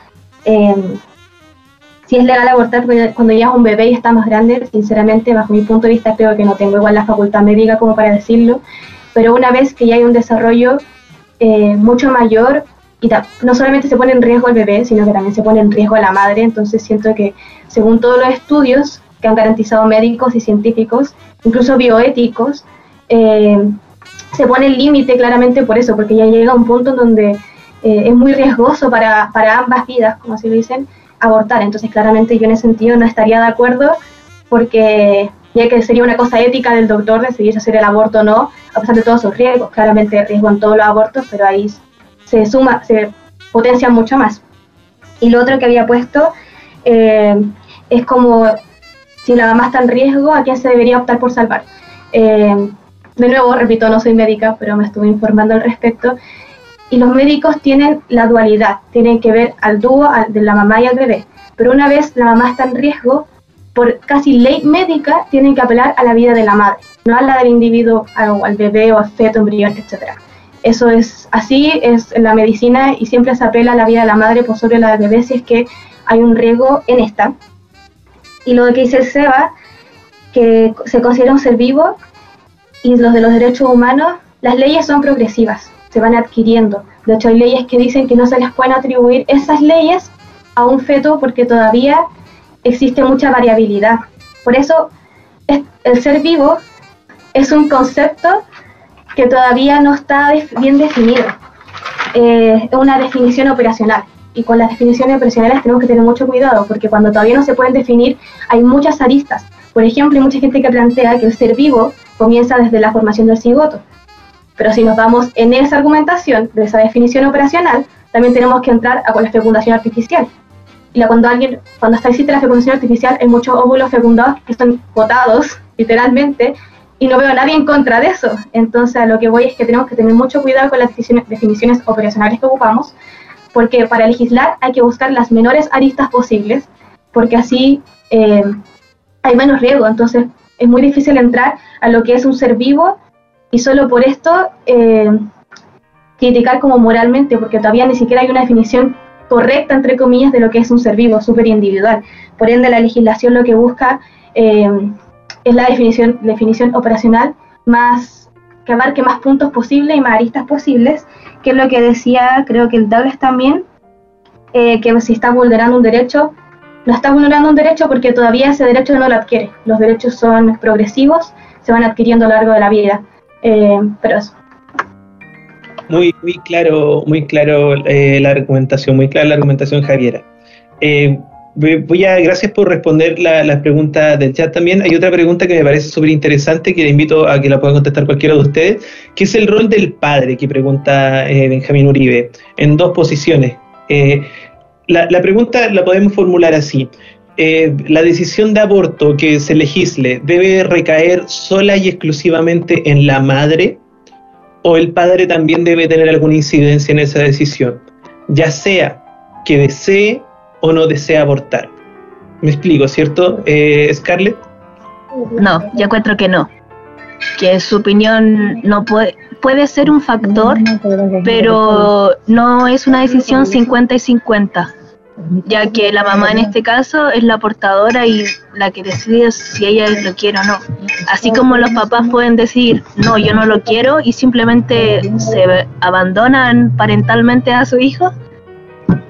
em, si es legal abortar cuando ya es un bebé y está más grande, sinceramente, bajo mi punto de vista, creo que no tengo igual la facultad médica como para decirlo, pero una vez que ya hay un desarrollo eh, mucho mayor, y no solamente se pone en riesgo el bebé, sino que también se pone en riesgo a la madre, entonces siento que según todos los estudios que han garantizado médicos y científicos, incluso bioéticos, eh, se pone el límite claramente por eso, porque ya llega un punto en donde eh, es muy riesgoso para, para ambas vidas, como así lo dicen, abortar. Entonces, claramente yo en ese sentido no estaría de acuerdo porque ya que sería una cosa ética del doctor decidir hacer el aborto o no, a pesar de todos sus riesgos. Claramente riesgo en todos los abortos, pero ahí se suma, se potencia mucho más. Y lo otro que había puesto eh, es como si la mamá está en riesgo, ¿a quién se debería optar por salvar? Eh, de nuevo, repito, no soy médica, pero me estuve informando al respecto y los médicos tienen la dualidad, tienen que ver al dúo de la mamá y al bebé. Pero una vez la mamá está en riesgo, por casi ley médica, tienen que apelar a la vida de la madre, no a la del individuo, al, bebé o al feto, embrión, etc. Eso es así, es en la medicina y siempre se apela a la vida de la madre por sobre la del bebé si es que hay un riesgo en esta. Y lo que dice el SEBA, que se considera un ser vivo y los de los derechos humanos, las leyes son progresivas se van adquiriendo. De hecho, hay leyes que dicen que no se les pueden atribuir esas leyes a un feto porque todavía existe mucha variabilidad. Por eso, el ser vivo es un concepto que todavía no está bien definido. Eh, es una definición operacional. Y con las definiciones operacionales tenemos que tener mucho cuidado, porque cuando todavía no se pueden definir, hay muchas aristas. Por ejemplo, hay mucha gente que plantea que el ser vivo comienza desde la formación del cigoto. Pero si nos vamos en esa argumentación de esa definición operacional, también tenemos que entrar a con la fecundación artificial. Y la, cuando alguien, cuando está existe la fecundación artificial, hay muchos óvulos fecundados que están botados, literalmente, y no veo a nadie en contra de eso. Entonces, a lo que voy es que tenemos que tener mucho cuidado con las definiciones, operacionales que ocupamos, porque para legislar hay que buscar las menores aristas posibles, porque así eh, hay menos riesgo. Entonces, es muy difícil entrar a lo que es un ser vivo y solo por esto eh, criticar como moralmente, porque todavía ni siquiera hay una definición correcta, entre comillas, de lo que es un ser vivo súper individual. Por ende, la legislación lo que busca eh, es la definición, definición operacional más que abarque más puntos posibles y más aristas posibles, que es lo que decía, creo que el Douglas también, eh, que si está vulnerando un derecho, no está vulnerando un derecho porque todavía ese derecho no lo adquiere. Los derechos son progresivos, se van adquiriendo a lo largo de la vida. Eh. Muy, muy claro, muy claro eh, la argumentación, muy clara la argumentación Javiera. Eh, voy a, gracias por responder las la preguntas del chat también. Hay otra pregunta que me parece súper interesante que le invito a que la pueda contestar cualquiera de ustedes, que es el rol del padre, que pregunta Benjamín Uribe, en dos posiciones. La, pregunta la podemos formular así. Eh, ¿La decisión de aborto que se legisle debe recaer sola y exclusivamente en la madre? ¿O el padre también debe tener alguna incidencia en esa decisión? Ya sea que desee o no desea abortar. Me explico, ¿cierto, eh, Scarlett? No, yo encuentro que no. Que su opinión no puede, puede ser un factor, pero no es una decisión 50 y 50, ya que la mamá en este caso es la portadora y la que decide si ella lo quiere o no. Así como los papás pueden decir, no, yo no lo quiero y simplemente se abandonan parentalmente a su hijo,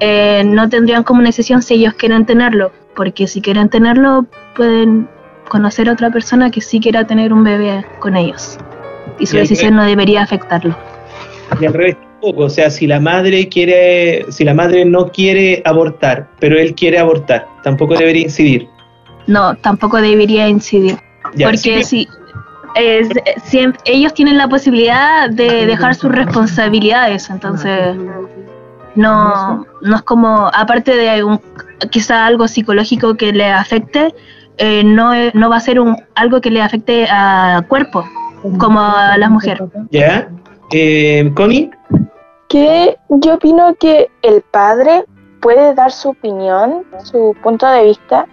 eh, no tendrían como una decisión si ellos quieren tenerlo, porque si quieren tenerlo pueden conocer a otra persona que sí quiera tener un bebé con ellos y su decisión no debería afectarlo. Y al revés tampoco, o sea, si la madre quiere, si la madre no quiere abortar, pero él quiere abortar, tampoco debería incidir. No, tampoco debería incidir, porque si ellos tienen la posibilidad de dejar sus responsabilidades, entonces no, no es como, aparte de un, quizá algo psicológico que le afecte, eh, no, no va a ser un, algo que le afecte al cuerpo, como a la mujer. ¿Ya? Eh, ¿Connie? Que yo opino que el padre puede dar su opinión, su punto de vista,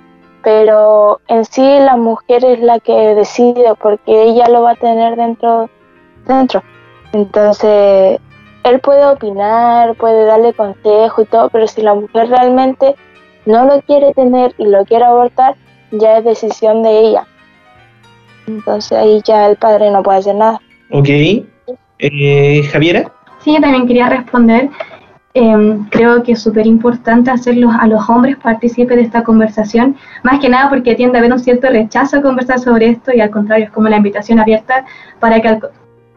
pero en sí la mujer es la que decide porque ella lo va a tener dentro. dentro. Entonces, él puede opinar, puede darle consejo y todo, pero si la mujer realmente no lo quiere tener y lo quiere abortar, ya es decisión de ella. Entonces ahí ya el padre no puede hacer nada. Ok. Eh, Javiera. Sí, también quería responder. Em, creo que es súper importante hacerlos a los hombres partícipes de esta conversación, más que nada porque tiende a haber un cierto rechazo a conversar sobre esto y al contrario es como la invitación abierta para que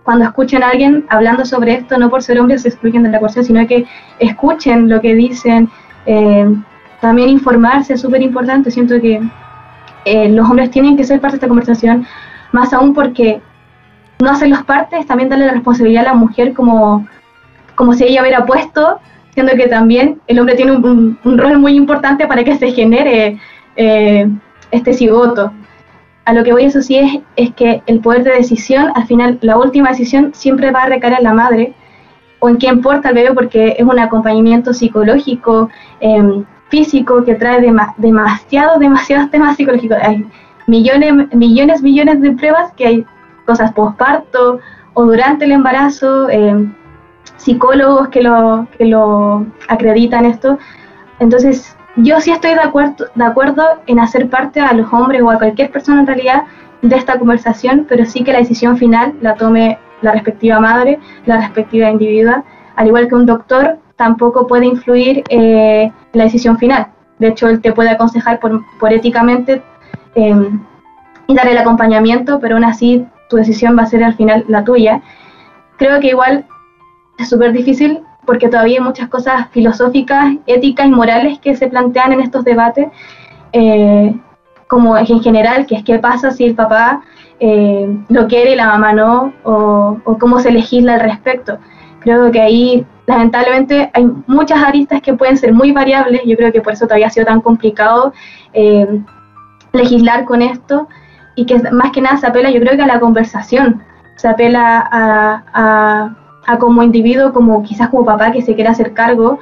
cuando escuchen a alguien hablando sobre esto, no por ser hombres se excluyen de la conversación, sino que escuchen lo que dicen. Eh, también informarse es súper importante. Siento que eh, los hombres tienen que ser parte de esta conversación, más aún porque no hacerlos parte es también darle la responsabilidad a la mujer como, como si ella hubiera puesto, siendo que también el hombre tiene un, rol muy importante para que se genere eh, este cigoto a lo que voy eso sí es, es que el poder de decisión, al final la última decisión siempre va a recaer en la madre o en quien porta al bebé porque es un acompañamiento psicológico, em, físico que trae demasiados, demasiados temas psicológicos. Hay millones, millones, millones de pruebas que hay cosas postparto o durante el embarazo, em, psicólogos que lo, que lo acreditan esto. Entonces, yo sí estoy de acuerdo, de acuerdo en hacer parte a los hombres o a cualquier persona en realidad de esta conversación, pero sí que la decisión final la tome la respectiva madre, la respectiva individua, al igual que un doctor tampoco puede influir eh, la decisión final. De hecho, él te puede aconsejar por, por éticamente em, y dar el acompañamiento, pero aún así tu decisión va a ser al final la tuya. Creo que igual es súper difícil porque todavía hay muchas cosas filosóficas, éticas y morales que se plantean en estos debates, eh, como en general, que es qué pasa si el papá eh, lo quiere y la mamá no, o, cómo se legisla al respecto. Creo que ahí, lamentablemente, hay muchas aristas que pueden ser muy variables, yo creo que por eso todavía ha sido tan complicado eh, legislar con esto, y que más que nada se apela, yo creo que a la conversación, se apela a a como individuo, como quizás como papá que se quiere hacer cargo,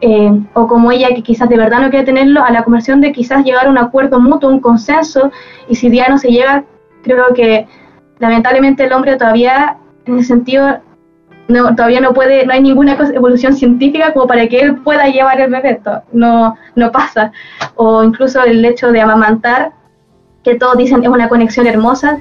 eh, o como ella que quizás de verdad no quiere tenerlo, a la conversión de quizás llegar a un acuerdo mutuo, un consenso, y si ya no se llega, creo que lamentablemente el hombre todavía, en ese sentido, no, todavía no puede, no hay ninguna evolución científica como para que él pueda llevar el bebé, no, no pasa. O incluso el hecho de amamantar, que todos dicen es una conexión hermosa,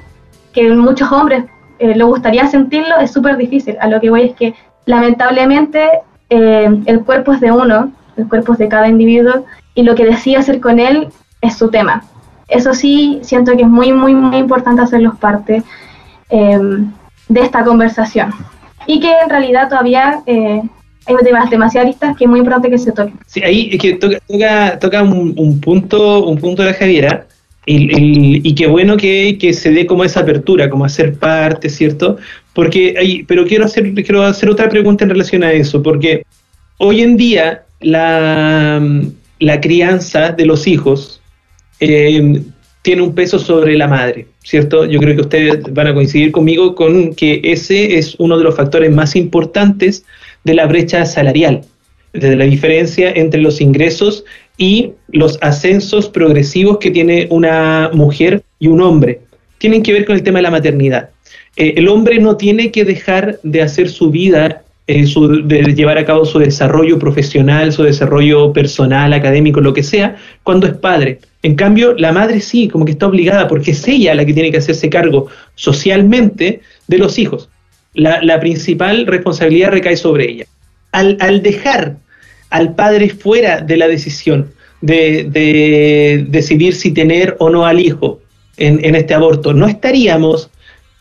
que muchos hombres eh, le gustaría sentirlo, es súper difícil. A lo que voy es que lamentablemente eh, el cuerpo es de uno, el cuerpo es de cada individuo y lo que decide hacer con él es su tema. Eso sí, siento que es muy, muy, muy importante hacerlos parte eh, de esta conversación. Y que en realidad todavía hay temas demasiado listas que es muy importante que se toquen. Sí, ahí es que toca, toca, un, un punto, un punto de la y, qué bueno que, que, se dé como esa apertura, como hacer parte, ¿cierto? Porque hay, pero quiero hacer, quiero hacer otra pregunta en relación a eso, porque hoy en día la, la crianza de los hijos eh, tiene un peso sobre la madre, ¿cierto? Yo creo que ustedes van a coincidir conmigo con que ese es uno de los factores más importantes de la brecha salarial, de la diferencia entre los ingresos y los ascensos progresivos que tiene una mujer y un hombre. Tienen que ver con el tema de la maternidad. Eh, el hombre no tiene que dejar de hacer su vida, eh, su, de llevar a cabo su desarrollo profesional, su desarrollo personal, académico, lo que sea, cuando es padre. En cambio, la madre sí, como que está obligada, porque es ella la que tiene que hacerse cargo socialmente de los hijos. La, la principal responsabilidad recae sobre ella. Al, al dejar al padre fuera de la decisión de, de, decidir si tener o no al hijo en, en este aborto, no estaríamos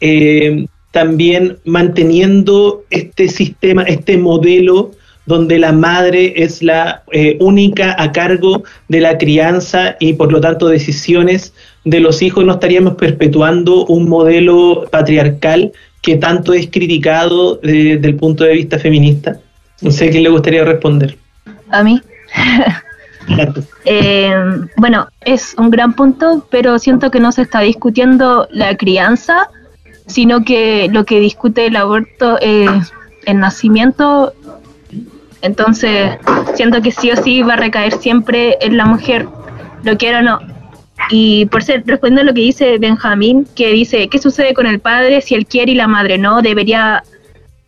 eh, también manteniendo este sistema, este modelo donde la madre es la eh, única a cargo de la crianza y por lo tanto decisiones de los hijos, no estaríamos perpetuando un modelo patriarcal que tanto es criticado desde el punto de vista feminista. No sé quién le gustaría responder a mí. eh, bueno, es un gran punto, pero siento que no se está discutiendo la crianza, sino que lo que discute el aborto es el nacimiento. Entonces, siento que sí o sí va a recaer siempre en la mujer, lo quiera o no. Y por ser, respondiendo a lo que dice Benjamín, que dice, ¿qué sucede con el padre si él quiere y la madre no? ¿Debería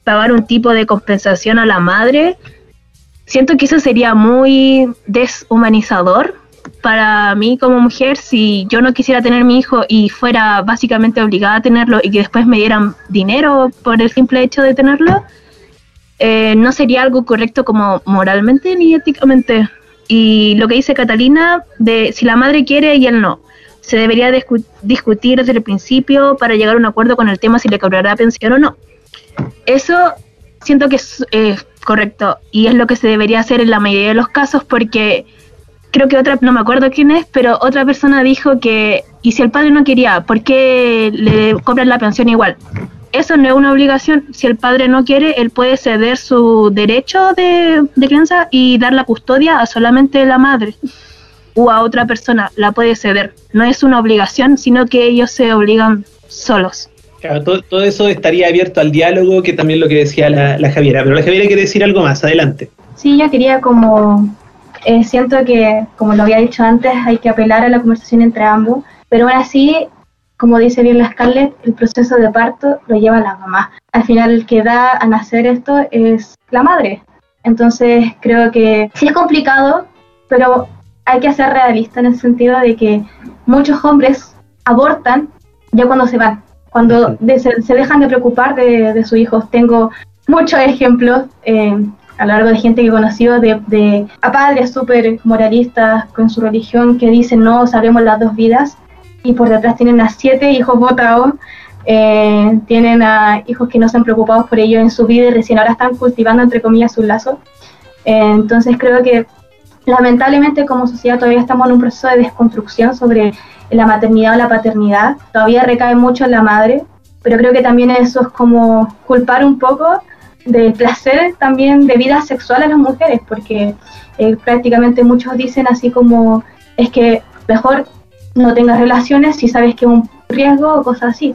pagar un tipo de compensación a la madre? Siento que eso sería muy deshumanizador para mí como mujer si yo no quisiera tener mi hijo y fuera básicamente obligada a tenerlo y que después me dieran dinero por el simple hecho de tenerlo, eh, no sería algo correcto como moralmente ni éticamente. Y lo que dice Catalina, de si la madre quiere y él no, se debería discutir desde el principio para llegar a un acuerdo con el tema si le cobrará pensión o no. Eso siento que es eh, correcto y es lo que se debería hacer en la mayoría de los casos porque creo que otra, no me acuerdo quién es, pero otra persona dijo que, y si el padre no quería, ¿por qué le cobran la pensión igual? Eso no es una obligación, si el padre no quiere, él puede ceder su derecho de, de crianza y dar la custodia a solamente la madre o a otra persona, la puede ceder. No es una obligación, sino que ellos se obligan solos. Claro, todo, todo, eso estaría abierto al diálogo, que también lo que decía la, la, Javiera. Pero la Javiera quiere decir algo más, adelante. Sí, yo quería como, eh, siento que, como lo había dicho antes, hay que apelar a la conversación entre ambos, pero aún así, como dice bien la Scarlett, el proceso de parto lo lleva la mamá. Al final, el que da a nacer esto es la madre. Entonces, creo que sí es complicado, pero hay que ser realista en el sentido de que muchos hombres abortan ya cuando se van cuando de, se, se, dejan de preocupar de, de sus hijos. Tengo muchos ejemplos eh, a lo largo de gente que he conocido de, de a padres súper moralistas con su religión que dicen no, sabemos las dos vidas y por detrás tienen a siete hijos votados, eh, tienen a hijos que no se han preocupado por ellos en su vida y recién ahora están cultivando entre comillas sus lazos. Eh, entonces creo que lamentablemente como sociedad todavía estamos en un proceso de desconstrucción sobre la maternidad o la paternidad. Todavía recae mucho en la madre, pero creo que también eso es como culpar un poco de placer también de vida sexual a las mujeres, porque eh, prácticamente muchos dicen así como es que mejor no tengas relaciones si sabes que es un riesgo o cosas así.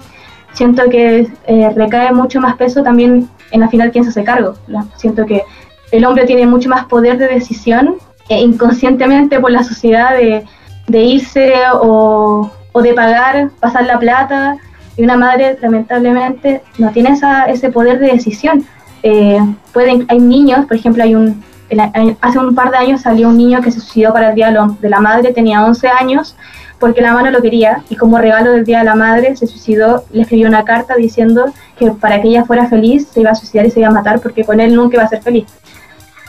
Siento que eh, recae mucho más peso también en la final quien se hace cargo. Siento que el hombre tiene mucho más poder de decisión inconscientemente por la sociedad de irse o, o, de pagar, pasar la plata, y una madre lamentablemente no tiene esa, ese poder de decisión. Eh, pueden, hay niños, por ejemplo, hay un, hace un par de años salió un niño que se suicidó para el Día de la Madre, tenía 11 años, porque la mamá no lo quería, y como regalo del Día de la Madre se suicidó, le escribió una carta diciendo que para que ella fuera feliz se iba a suicidar y se iba a matar, porque con él nunca iba a ser feliz.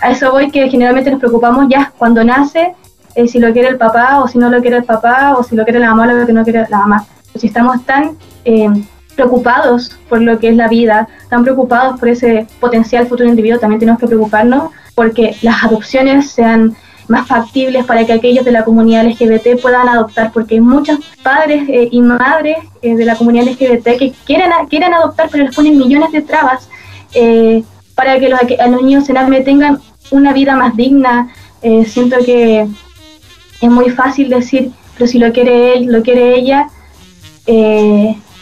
A eso voy que generalmente nos preocupamos ya cuando nace eh, si lo quiere el papá o si no lo quiere el papá o si lo quiere la mamá o lo que no quiere la mamá. Si estamos tan eh, preocupados por lo que es la vida, tan preocupados por ese potencial futuro individuo, también tenemos que preocuparnos porque las adopciones sean más factibles para que aquellos de la comunidad LGBT puedan adoptar, porque hay muchos padres eh, y madres de la comunidad LGBT que quieren, quieren adoptar, pero les ponen millones de trabas para que los, los niños en AME tengan una vida más digna. siento que es muy fácil decir, pero si lo quiere él, lo quiere ella,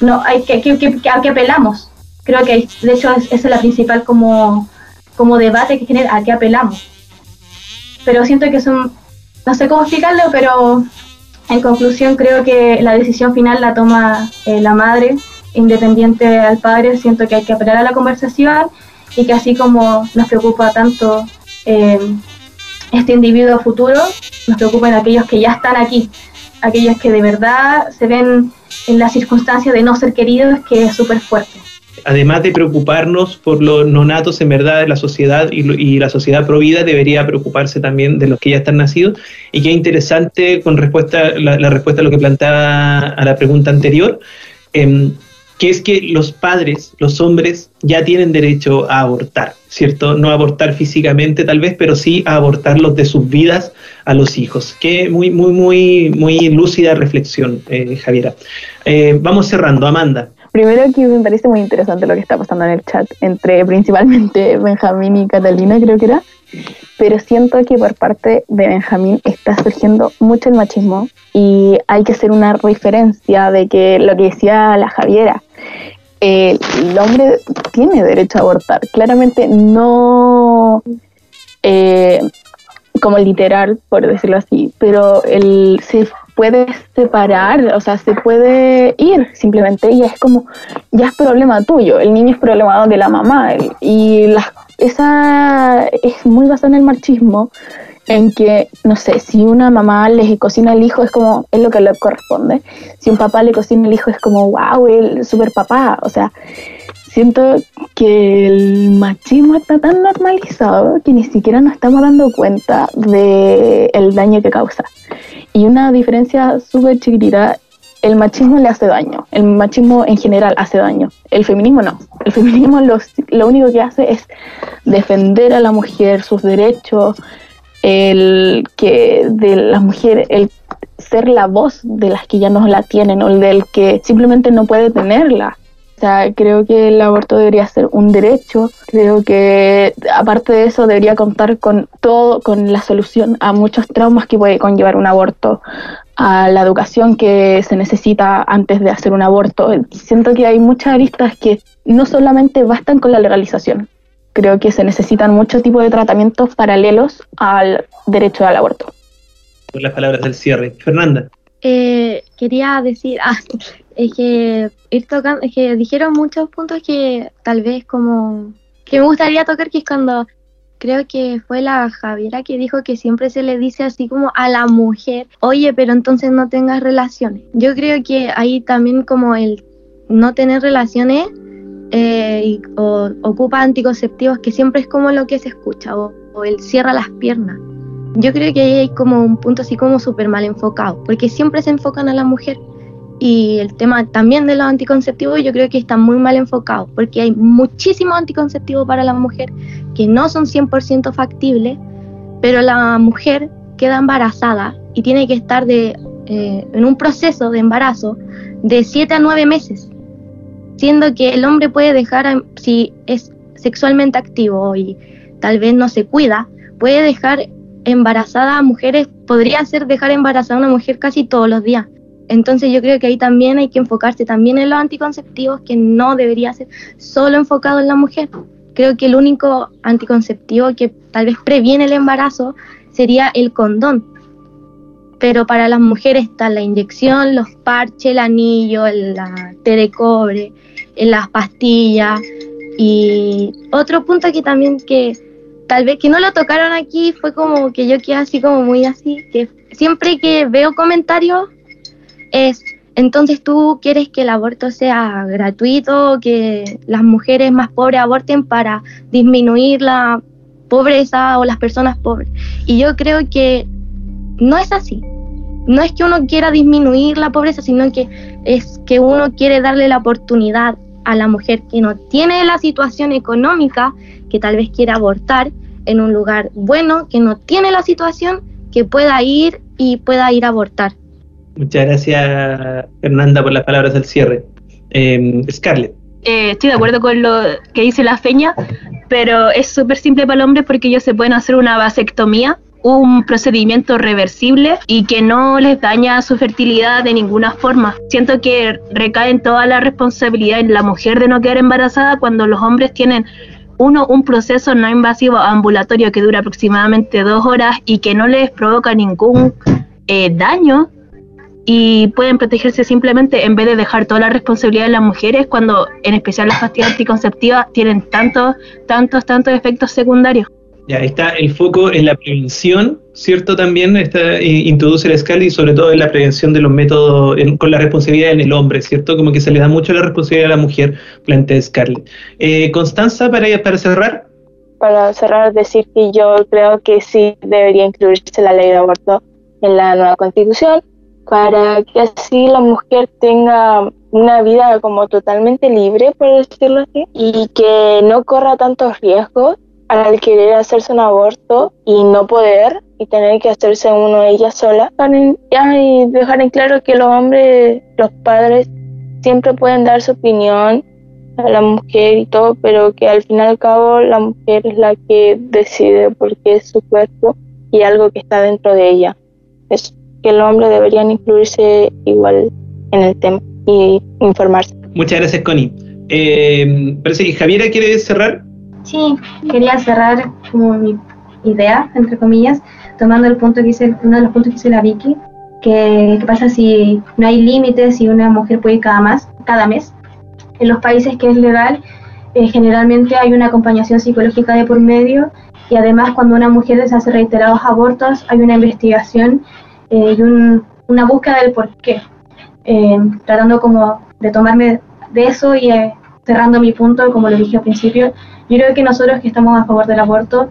no, hay que, que, que, a qué apelamos. Creo que de hecho esa es la principal como, como debate que genera, a qué apelamos pero siento que son, no sé cómo explicarlo, pero en conclusión creo que la decisión final la toma eh, la madre, independiente al padre, siento que hay que apelar a la conversación y que así como nos preocupa tanto eh, este individuo futuro, nos preocupan aquellos que ya están aquí, aquellos que de verdad se ven en la circunstancia de no ser queridos, que es súper fuerte además de preocuparnos por los nonatos en verdad de la sociedad y, la sociedad provida debería preocuparse también de los que ya están nacidos. Y qué interesante con respuesta, la, respuesta a lo que planteaba a la pregunta anterior, em, que es que los padres, los hombres, ya tienen derecho a abortar, ¿cierto? No abortar físicamente tal vez, pero sí a abortarlos de sus vidas a los hijos. Qué muy, muy, muy, muy lúcida reflexión, eh, Javiera. Eh, vamos cerrando. Amanda. Primero que me parece muy interesante lo que está pasando en el chat entre principalmente Benjamín y Catalina, creo que era. Pero siento que por parte de Benjamín está surgiendo mucho el machismo y hay que hacer una referencia de que lo que decía la Javiera, el hombre tiene derecho a abortar. Claramente no eh, como literal, por decirlo así, pero el, se puede separar, o sea, se puede ir simplemente y es como, ya es problema tuyo, el niño es problema de la mamá y la, esa es muy basada en el machismo, en que, no sé, si una mamá le cocina al hijo es como, es lo que le corresponde, si un papá le cocina al hijo es como, wow, el super papá, o sea, siento que el machismo está tan normalizado que ni siquiera nos estamos dando cuenta del el daño que causa. Y una diferencia súper chiquitita, el machismo le hace daño, el machismo en general hace daño, el feminismo no. El feminismo lo, lo único que hace es defender a la mujer, sus derechos, el que de las mujeres, el ser la voz de las que ya no la tienen o el del que simplemente no puede tenerla sea, creo que el aborto debería ser un derecho. Creo que aparte de eso debería contar con todo, con la solución a muchos traumas que puede conllevar un aborto, a la educación que se necesita antes de hacer un aborto. Siento que hay muchas aristas que no solamente bastan con la legalización. Creo que se necesitan muchos tipos de tratamientos paralelos al derecho al aborto. Por las palabras del cierre. Fernanda. Eh, quería decir, ah, es que ir tocando, es que dijeron muchos puntos que tal vez como que me gustaría tocar, que es cuando creo que fue la Javiera que dijo que siempre se le dice así como a la mujer, oye, pero entonces no tengas relaciones. Yo creo que ahí también como el no tener relaciones eh, o ocupa anticonceptivos, que siempre es como lo que se escucha, o, o el cierra las piernas. Yo creo que ahí hay como un punto así como súper mal enfocado, porque siempre se enfocan a la mujer. Y el tema también de los anticonceptivos yo creo que está muy mal enfocado, porque hay muchísimos anticonceptivos para la mujer que no son 100% factibles, pero la mujer queda embarazada y tiene que estar de, eh, en un proceso de embarazo de 7 a 9 meses, siendo que el hombre puede dejar, si es sexualmente activo y tal vez no se cuida, puede dejar embarazada a mujeres, podría ser dejar embarazada a una mujer casi todos los días. Entonces yo creo que ahí también hay que enfocarse también en los anticonceptivos, que no debería ser solo enfocado en la mujer. Creo que el único anticonceptivo que tal vez previene el embarazo sería el condón. Pero para las mujeres está la inyección, los parches, el anillo, la té de cobre, las pastillas. Y otro punto que también que tal vez que no lo tocaron aquí fue como que yo quedé así como muy así, que siempre que veo comentarios es, entonces tú quieres que el aborto sea gratuito, que las mujeres más pobres aborten para disminuir la pobreza o las personas pobres. Y yo creo que no es así. No es que uno quiera disminuir la pobreza, sino que es que uno quiere darle la oportunidad a la mujer que no tiene la situación económica, que tal vez quiera abortar en un lugar bueno, que no tiene la situación, que pueda ir y pueda ir a abortar. Muchas gracias, Fernanda, por las palabras del cierre. Eh, Scarlett. Eh, estoy de acuerdo con lo que dice la feña, pero es súper simple para el hombre porque ellos se pueden hacer una vasectomía, un procedimiento reversible y que no les daña su fertilidad de ninguna forma. Siento que recae en toda la responsabilidad en la mujer de no quedar embarazada cuando los hombres tienen uno, un proceso no invasivo ambulatorio que dura aproximadamente dos horas y que no les provoca ningún eh, daño y pueden protegerse simplemente en vez de dejar toda la responsabilidad en las mujeres cuando en especial las pastillas anticonceptivas tienen tantos, tantos, tantos efectos secundarios. Está el foco en la prevención, ¿cierto? También está, introduce la escala sobre todo en la prevención de los métodos con la responsabilidad en el hombre, ¿cierto? Como que se le da mucho la responsabilidad a la mujer, plantea Scarlett. Eh, Constanza, para, para cerrar. Para cerrar, decir que yo creo que sí debería incluirse la ley de aborto en la nueva constitución para que así la mujer tenga una vida como totalmente libre, por decirlo así, y que no corra tantos riesgos al querer hacerse un aborto y no poder y tener que hacerse uno ella sola. Y dejar en claro que los hombres, los padres, siempre pueden dar su opinión a la mujer y todo, pero que al fin y al cabo la mujer es la que decide porque es su cuerpo y algo que está dentro de ella. Eso que el hombre deberían incluirse igual en el tema y informarse. Muchas gracias, Connie. Eh, parece que Javiera quiere cerrar. Sí, quería cerrar como mi idea, entre comillas, tomando el punto que dice, uno de los puntos que dice la Vicky, que qué pasa si no hay límites y una mujer puede cada, más, cada mes. En los países que es legal, eh, generalmente hay una acompañación psicológica de por medio y además cuando una mujer se hace reiterados abortos hay una investigación eh, y una búsqueda del por qué, eh, tratando como de tomarme de eso y eh, cerrando mi punto, como lo dije al principio, yo creo que nosotros que estamos a favor del aborto,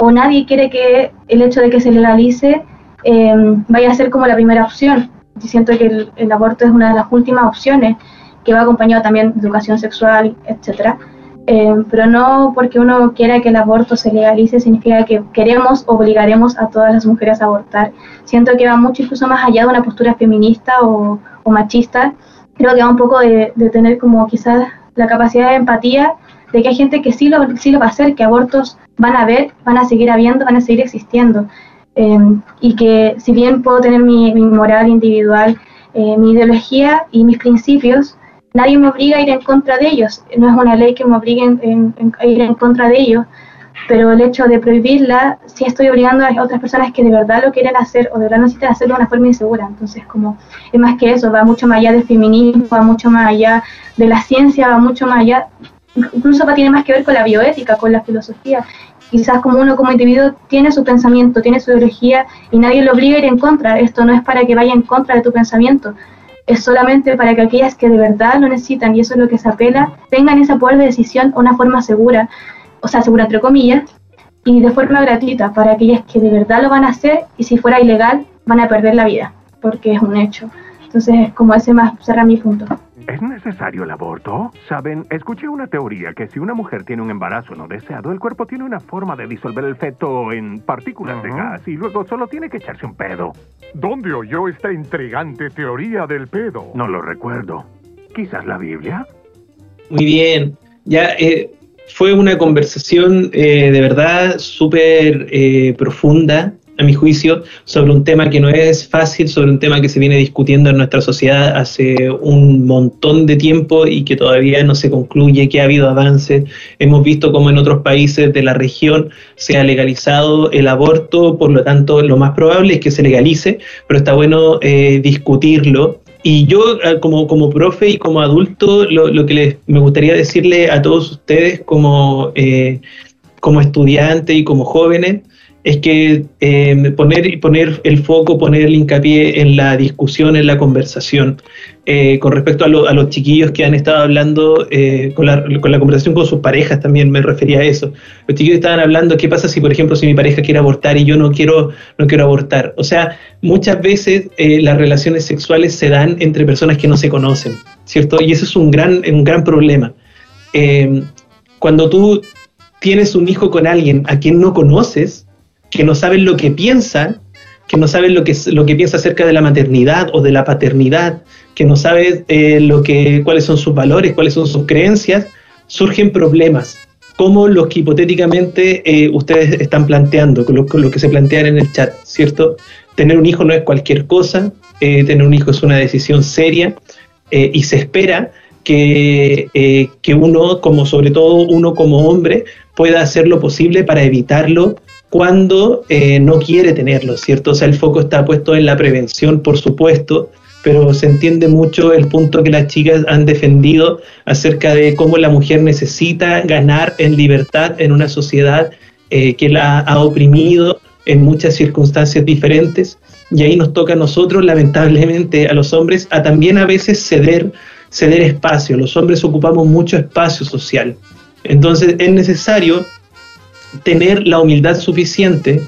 o nadie quiere que el hecho de que se legalice vaya a ser como la primera opción. Yo siento que el, el, aborto es una de las últimas opciones que va acompañado también de educación sexual, etcétera. Eh, pero no porque uno quiera que el aborto se legalice significa que queremos, obligaremos a todas las mujeres a abortar. Siento que va mucho incluso más allá de una postura feminista o, machista. Creo que va un poco de, tener como quizás la capacidad de empatía de que hay gente que sí lo, sí lo va a hacer, que abortos van a haber, van a seguir habiendo, van a seguir existiendo. Eh, y que si bien puedo tener mi, moral individual, eh, mi ideología y mis principios, nadie me obliga a ir en contra de ellos, no es una ley que me obligue a ir en contra de ellos, pero el hecho de prohibirla, sí estoy obligando a otras personas que de verdad lo quieren hacer o de verdad necesitan hacerlo de una forma insegura. Entonces, como es más que eso, va mucho más allá del feminismo, va mucho más allá de la ciencia, va mucho más allá, incluso va, tiene más que ver con la bioética, con la filosofía. Quizás como uno como individuo tiene su pensamiento, tiene su ideología y nadie lo obliga a ir en contra. Esto no es para que vaya en contra de tu pensamiento, es solamente para que aquellas que de verdad lo necesitan, y eso es lo que se apela, tengan ese poder de decisión una forma segura, o sea, segura entre comillas, y de forma gratuita, para aquellas que de verdad lo van a hacer, y si fuera ilegal, van a perder la vida, porque es un hecho. Entonces, como ese más cerra mi punto. ¿Es necesario el aborto? Saben, escuché una teoría que si una mujer tiene un embarazo no deseado, el cuerpo tiene una forma de disolver el feto en partículas de gas y luego solo tiene que echarse un pedo. ¿Dónde oyó esta intrigante teoría del pedo? No lo recuerdo. ¿Quizás la Biblia? Muy bien. Ya eh, fue una conversación eh, de verdad súper eh, profunda a mi juicio, sobre un tema que no es fácil, sobre un tema que se viene discutiendo en nuestra sociedad hace un montón de tiempo y que todavía no se concluye, que ha habido avances. Hemos visto como en otros países de la región se ha legalizado el aborto, por lo tanto lo más probable es que se legalice, pero está bueno eh, discutirlo. Y yo eh, como, como profe y como adulto, lo, lo que les, me gustaría decirle a todos ustedes como, eh, como estudiantes y como jóvenes, es que eh, poner, poner el foco, poner el hincapié en la discusión, en la conversación. Eh, con respecto a, los chiquillos que han estado hablando, eh, con, la, con, la, conversación con sus parejas también me refería a eso. Los chiquillos estaban hablando, ¿qué pasa si, por ejemplo, si mi pareja quiere abortar y yo no quiero, no quiero abortar? O sea, muchas veces las relaciones sexuales se dan entre personas que no se conocen, ¿cierto? Y eso es un gran, un gran problema. cuando tú tienes un hijo con alguien a quien no conoces, que no saben lo que piensan, que no saben lo que, lo que piensa acerca de la maternidad o de la paternidad, que no saben eh, lo que, cuáles son sus valores, cuáles son sus creencias, surgen problemas, como los que hipotéticamente eh, ustedes están planteando, con lo, que se plantean en el chat, ¿cierto? Tener un hijo no es cualquier cosa, eh, tener un hijo es una decisión seria y se espera que, que uno, como sobre todo uno como hombre, pueda hacer lo posible para evitarlo cuando eh, no quiere tenerlo, ¿cierto? O sea, el foco está puesto en la prevención, por supuesto, pero se entiende mucho el punto que las chicas han defendido acerca de cómo la mujer necesita ganar en libertad en una sociedad eh, que la ha oprimido en muchas circunstancias diferentes. Y ahí nos toca a nosotros, lamentablemente, a los hombres, a también a veces ceder, ceder espacio. Los hombres ocupamos mucho espacio social. Entonces es necesario tener la humildad suficiente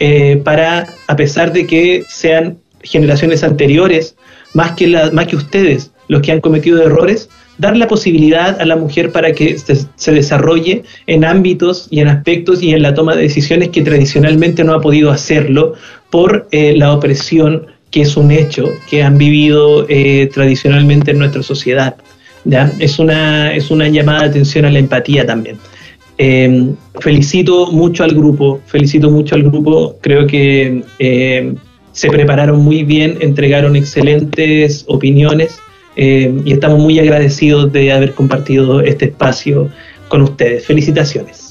eh, para, a pesar de que sean generaciones anteriores, más que, la, más que ustedes los que han cometido errores, dar la posibilidad a la mujer para que se, desarrolle en ámbitos y en aspectos y en la toma de decisiones que tradicionalmente no ha podido hacerlo por eh, la opresión que es un hecho que han vivido eh, tradicionalmente en nuestra sociedad. ¿ya? Es, una, es una llamada de atención a la empatía también. Em, felicito mucho al grupo, felicito mucho al grupo, creo que em, se prepararon muy bien, entregaron excelentes opiniones em, y estamos muy agradecidos de haber compartido este espacio con ustedes. Felicitaciones.